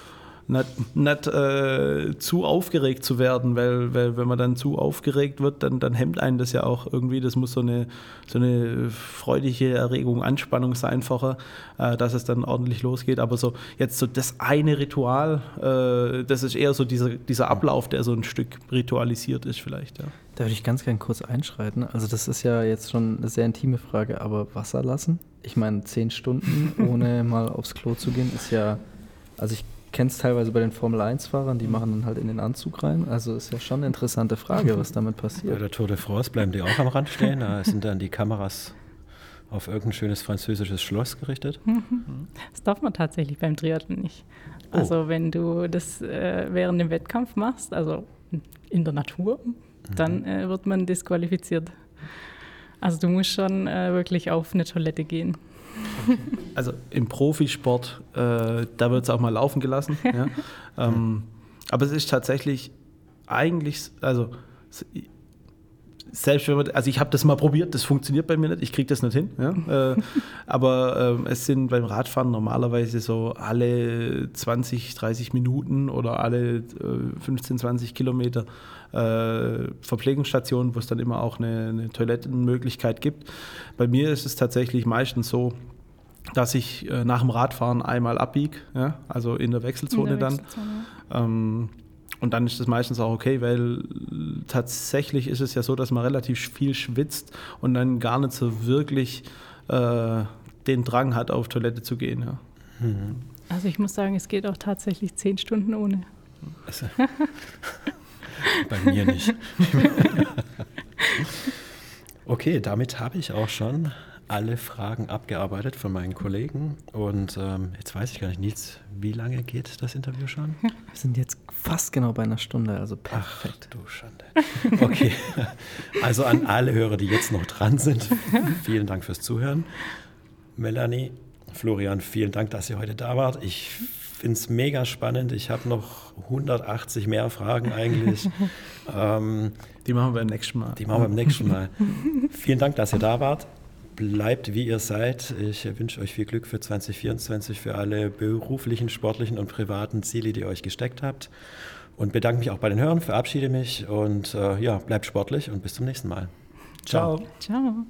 nicht, nicht äh, zu aufgeregt zu werden, weil, weil wenn man dann zu aufgeregt wird, dann, dann hemmt einen das ja auch irgendwie. Das muss so eine, so eine freudige Erregung, Anspannung sein vorher, äh, dass es dann ordentlich losgeht. Aber so jetzt so das eine Ritual, äh, das ist eher so dieser, dieser Ablauf, der so ein Stück ritualisiert ist vielleicht. Ja. Da würde ich ganz gern kurz einschreiten. Also das ist ja jetzt schon eine sehr intime Frage, aber Wasser lassen? Ich meine, zehn Stunden ohne mal aufs Klo zu gehen, ist ja, also ich kenne es teilweise bei den Formel-1-Fahrern, die machen dann halt in den Anzug rein. Also ist ja schon eine interessante Frage, was damit passiert. Bei der Tour de France bleiben die auch am Rand stehen. Da sind dann die Kameras auf irgendein schönes französisches Schloss gerichtet. Das darf man tatsächlich beim Triathlon nicht. Oh. Also wenn du das äh, während dem Wettkampf machst, also in der Natur, dann mhm. äh, wird man disqualifiziert. Also du musst schon äh, wirklich auf eine Toilette gehen. Also im Profisport, äh, da wird es auch mal laufen gelassen. ja. ähm, aber es ist tatsächlich eigentlich, also selbst wenn man, also ich habe das mal probiert, das funktioniert bei mir nicht, ich kriege das nicht hin. Ja? äh, aber äh, es sind beim Radfahren normalerweise so alle 20, 30 Minuten oder alle äh, 15, 20 Kilometer äh, Verpflegungsstationen, wo es dann immer auch eine, eine Toilettenmöglichkeit gibt. Bei mir ist es tatsächlich meistens so, dass ich äh, nach dem Radfahren einmal abbiege, ja? also in der Wechselzone, in der Wechselzone dann. Ähm, und dann ist das meistens auch okay, weil tatsächlich ist es ja so, dass man relativ viel schwitzt und dann gar nicht so wirklich äh, den Drang hat, auf Toilette zu gehen. Ja. Mhm. Also ich muss sagen, es geht auch tatsächlich zehn Stunden ohne. Also, bei mir nicht. okay, damit habe ich auch schon alle Fragen abgearbeitet von meinen Kollegen. Und ähm, jetzt weiß ich gar nicht, Nils, wie lange geht das Interview schon? Wir sind jetzt fast genau bei einer Stunde, also perfekt. Ach, du Schande. Okay, also an alle Hörer, die jetzt noch dran sind, vielen Dank fürs Zuhören. Melanie, Florian, vielen Dank, dass ihr heute da wart. Ich finde es mega spannend. Ich habe noch 180 mehr Fragen eigentlich. ähm, die machen wir beim nächsten Mal. Die machen wir beim nächsten Mal. Vielen Dank, dass ihr da wart bleibt wie ihr seid. Ich wünsche euch viel Glück für 2024, für alle beruflichen, sportlichen und privaten Ziele, die ihr euch gesteckt habt. Und bedanke mich auch bei den Hörern, verabschiede mich und äh, ja, bleibt sportlich und bis zum nächsten Mal. Ciao. Ciao.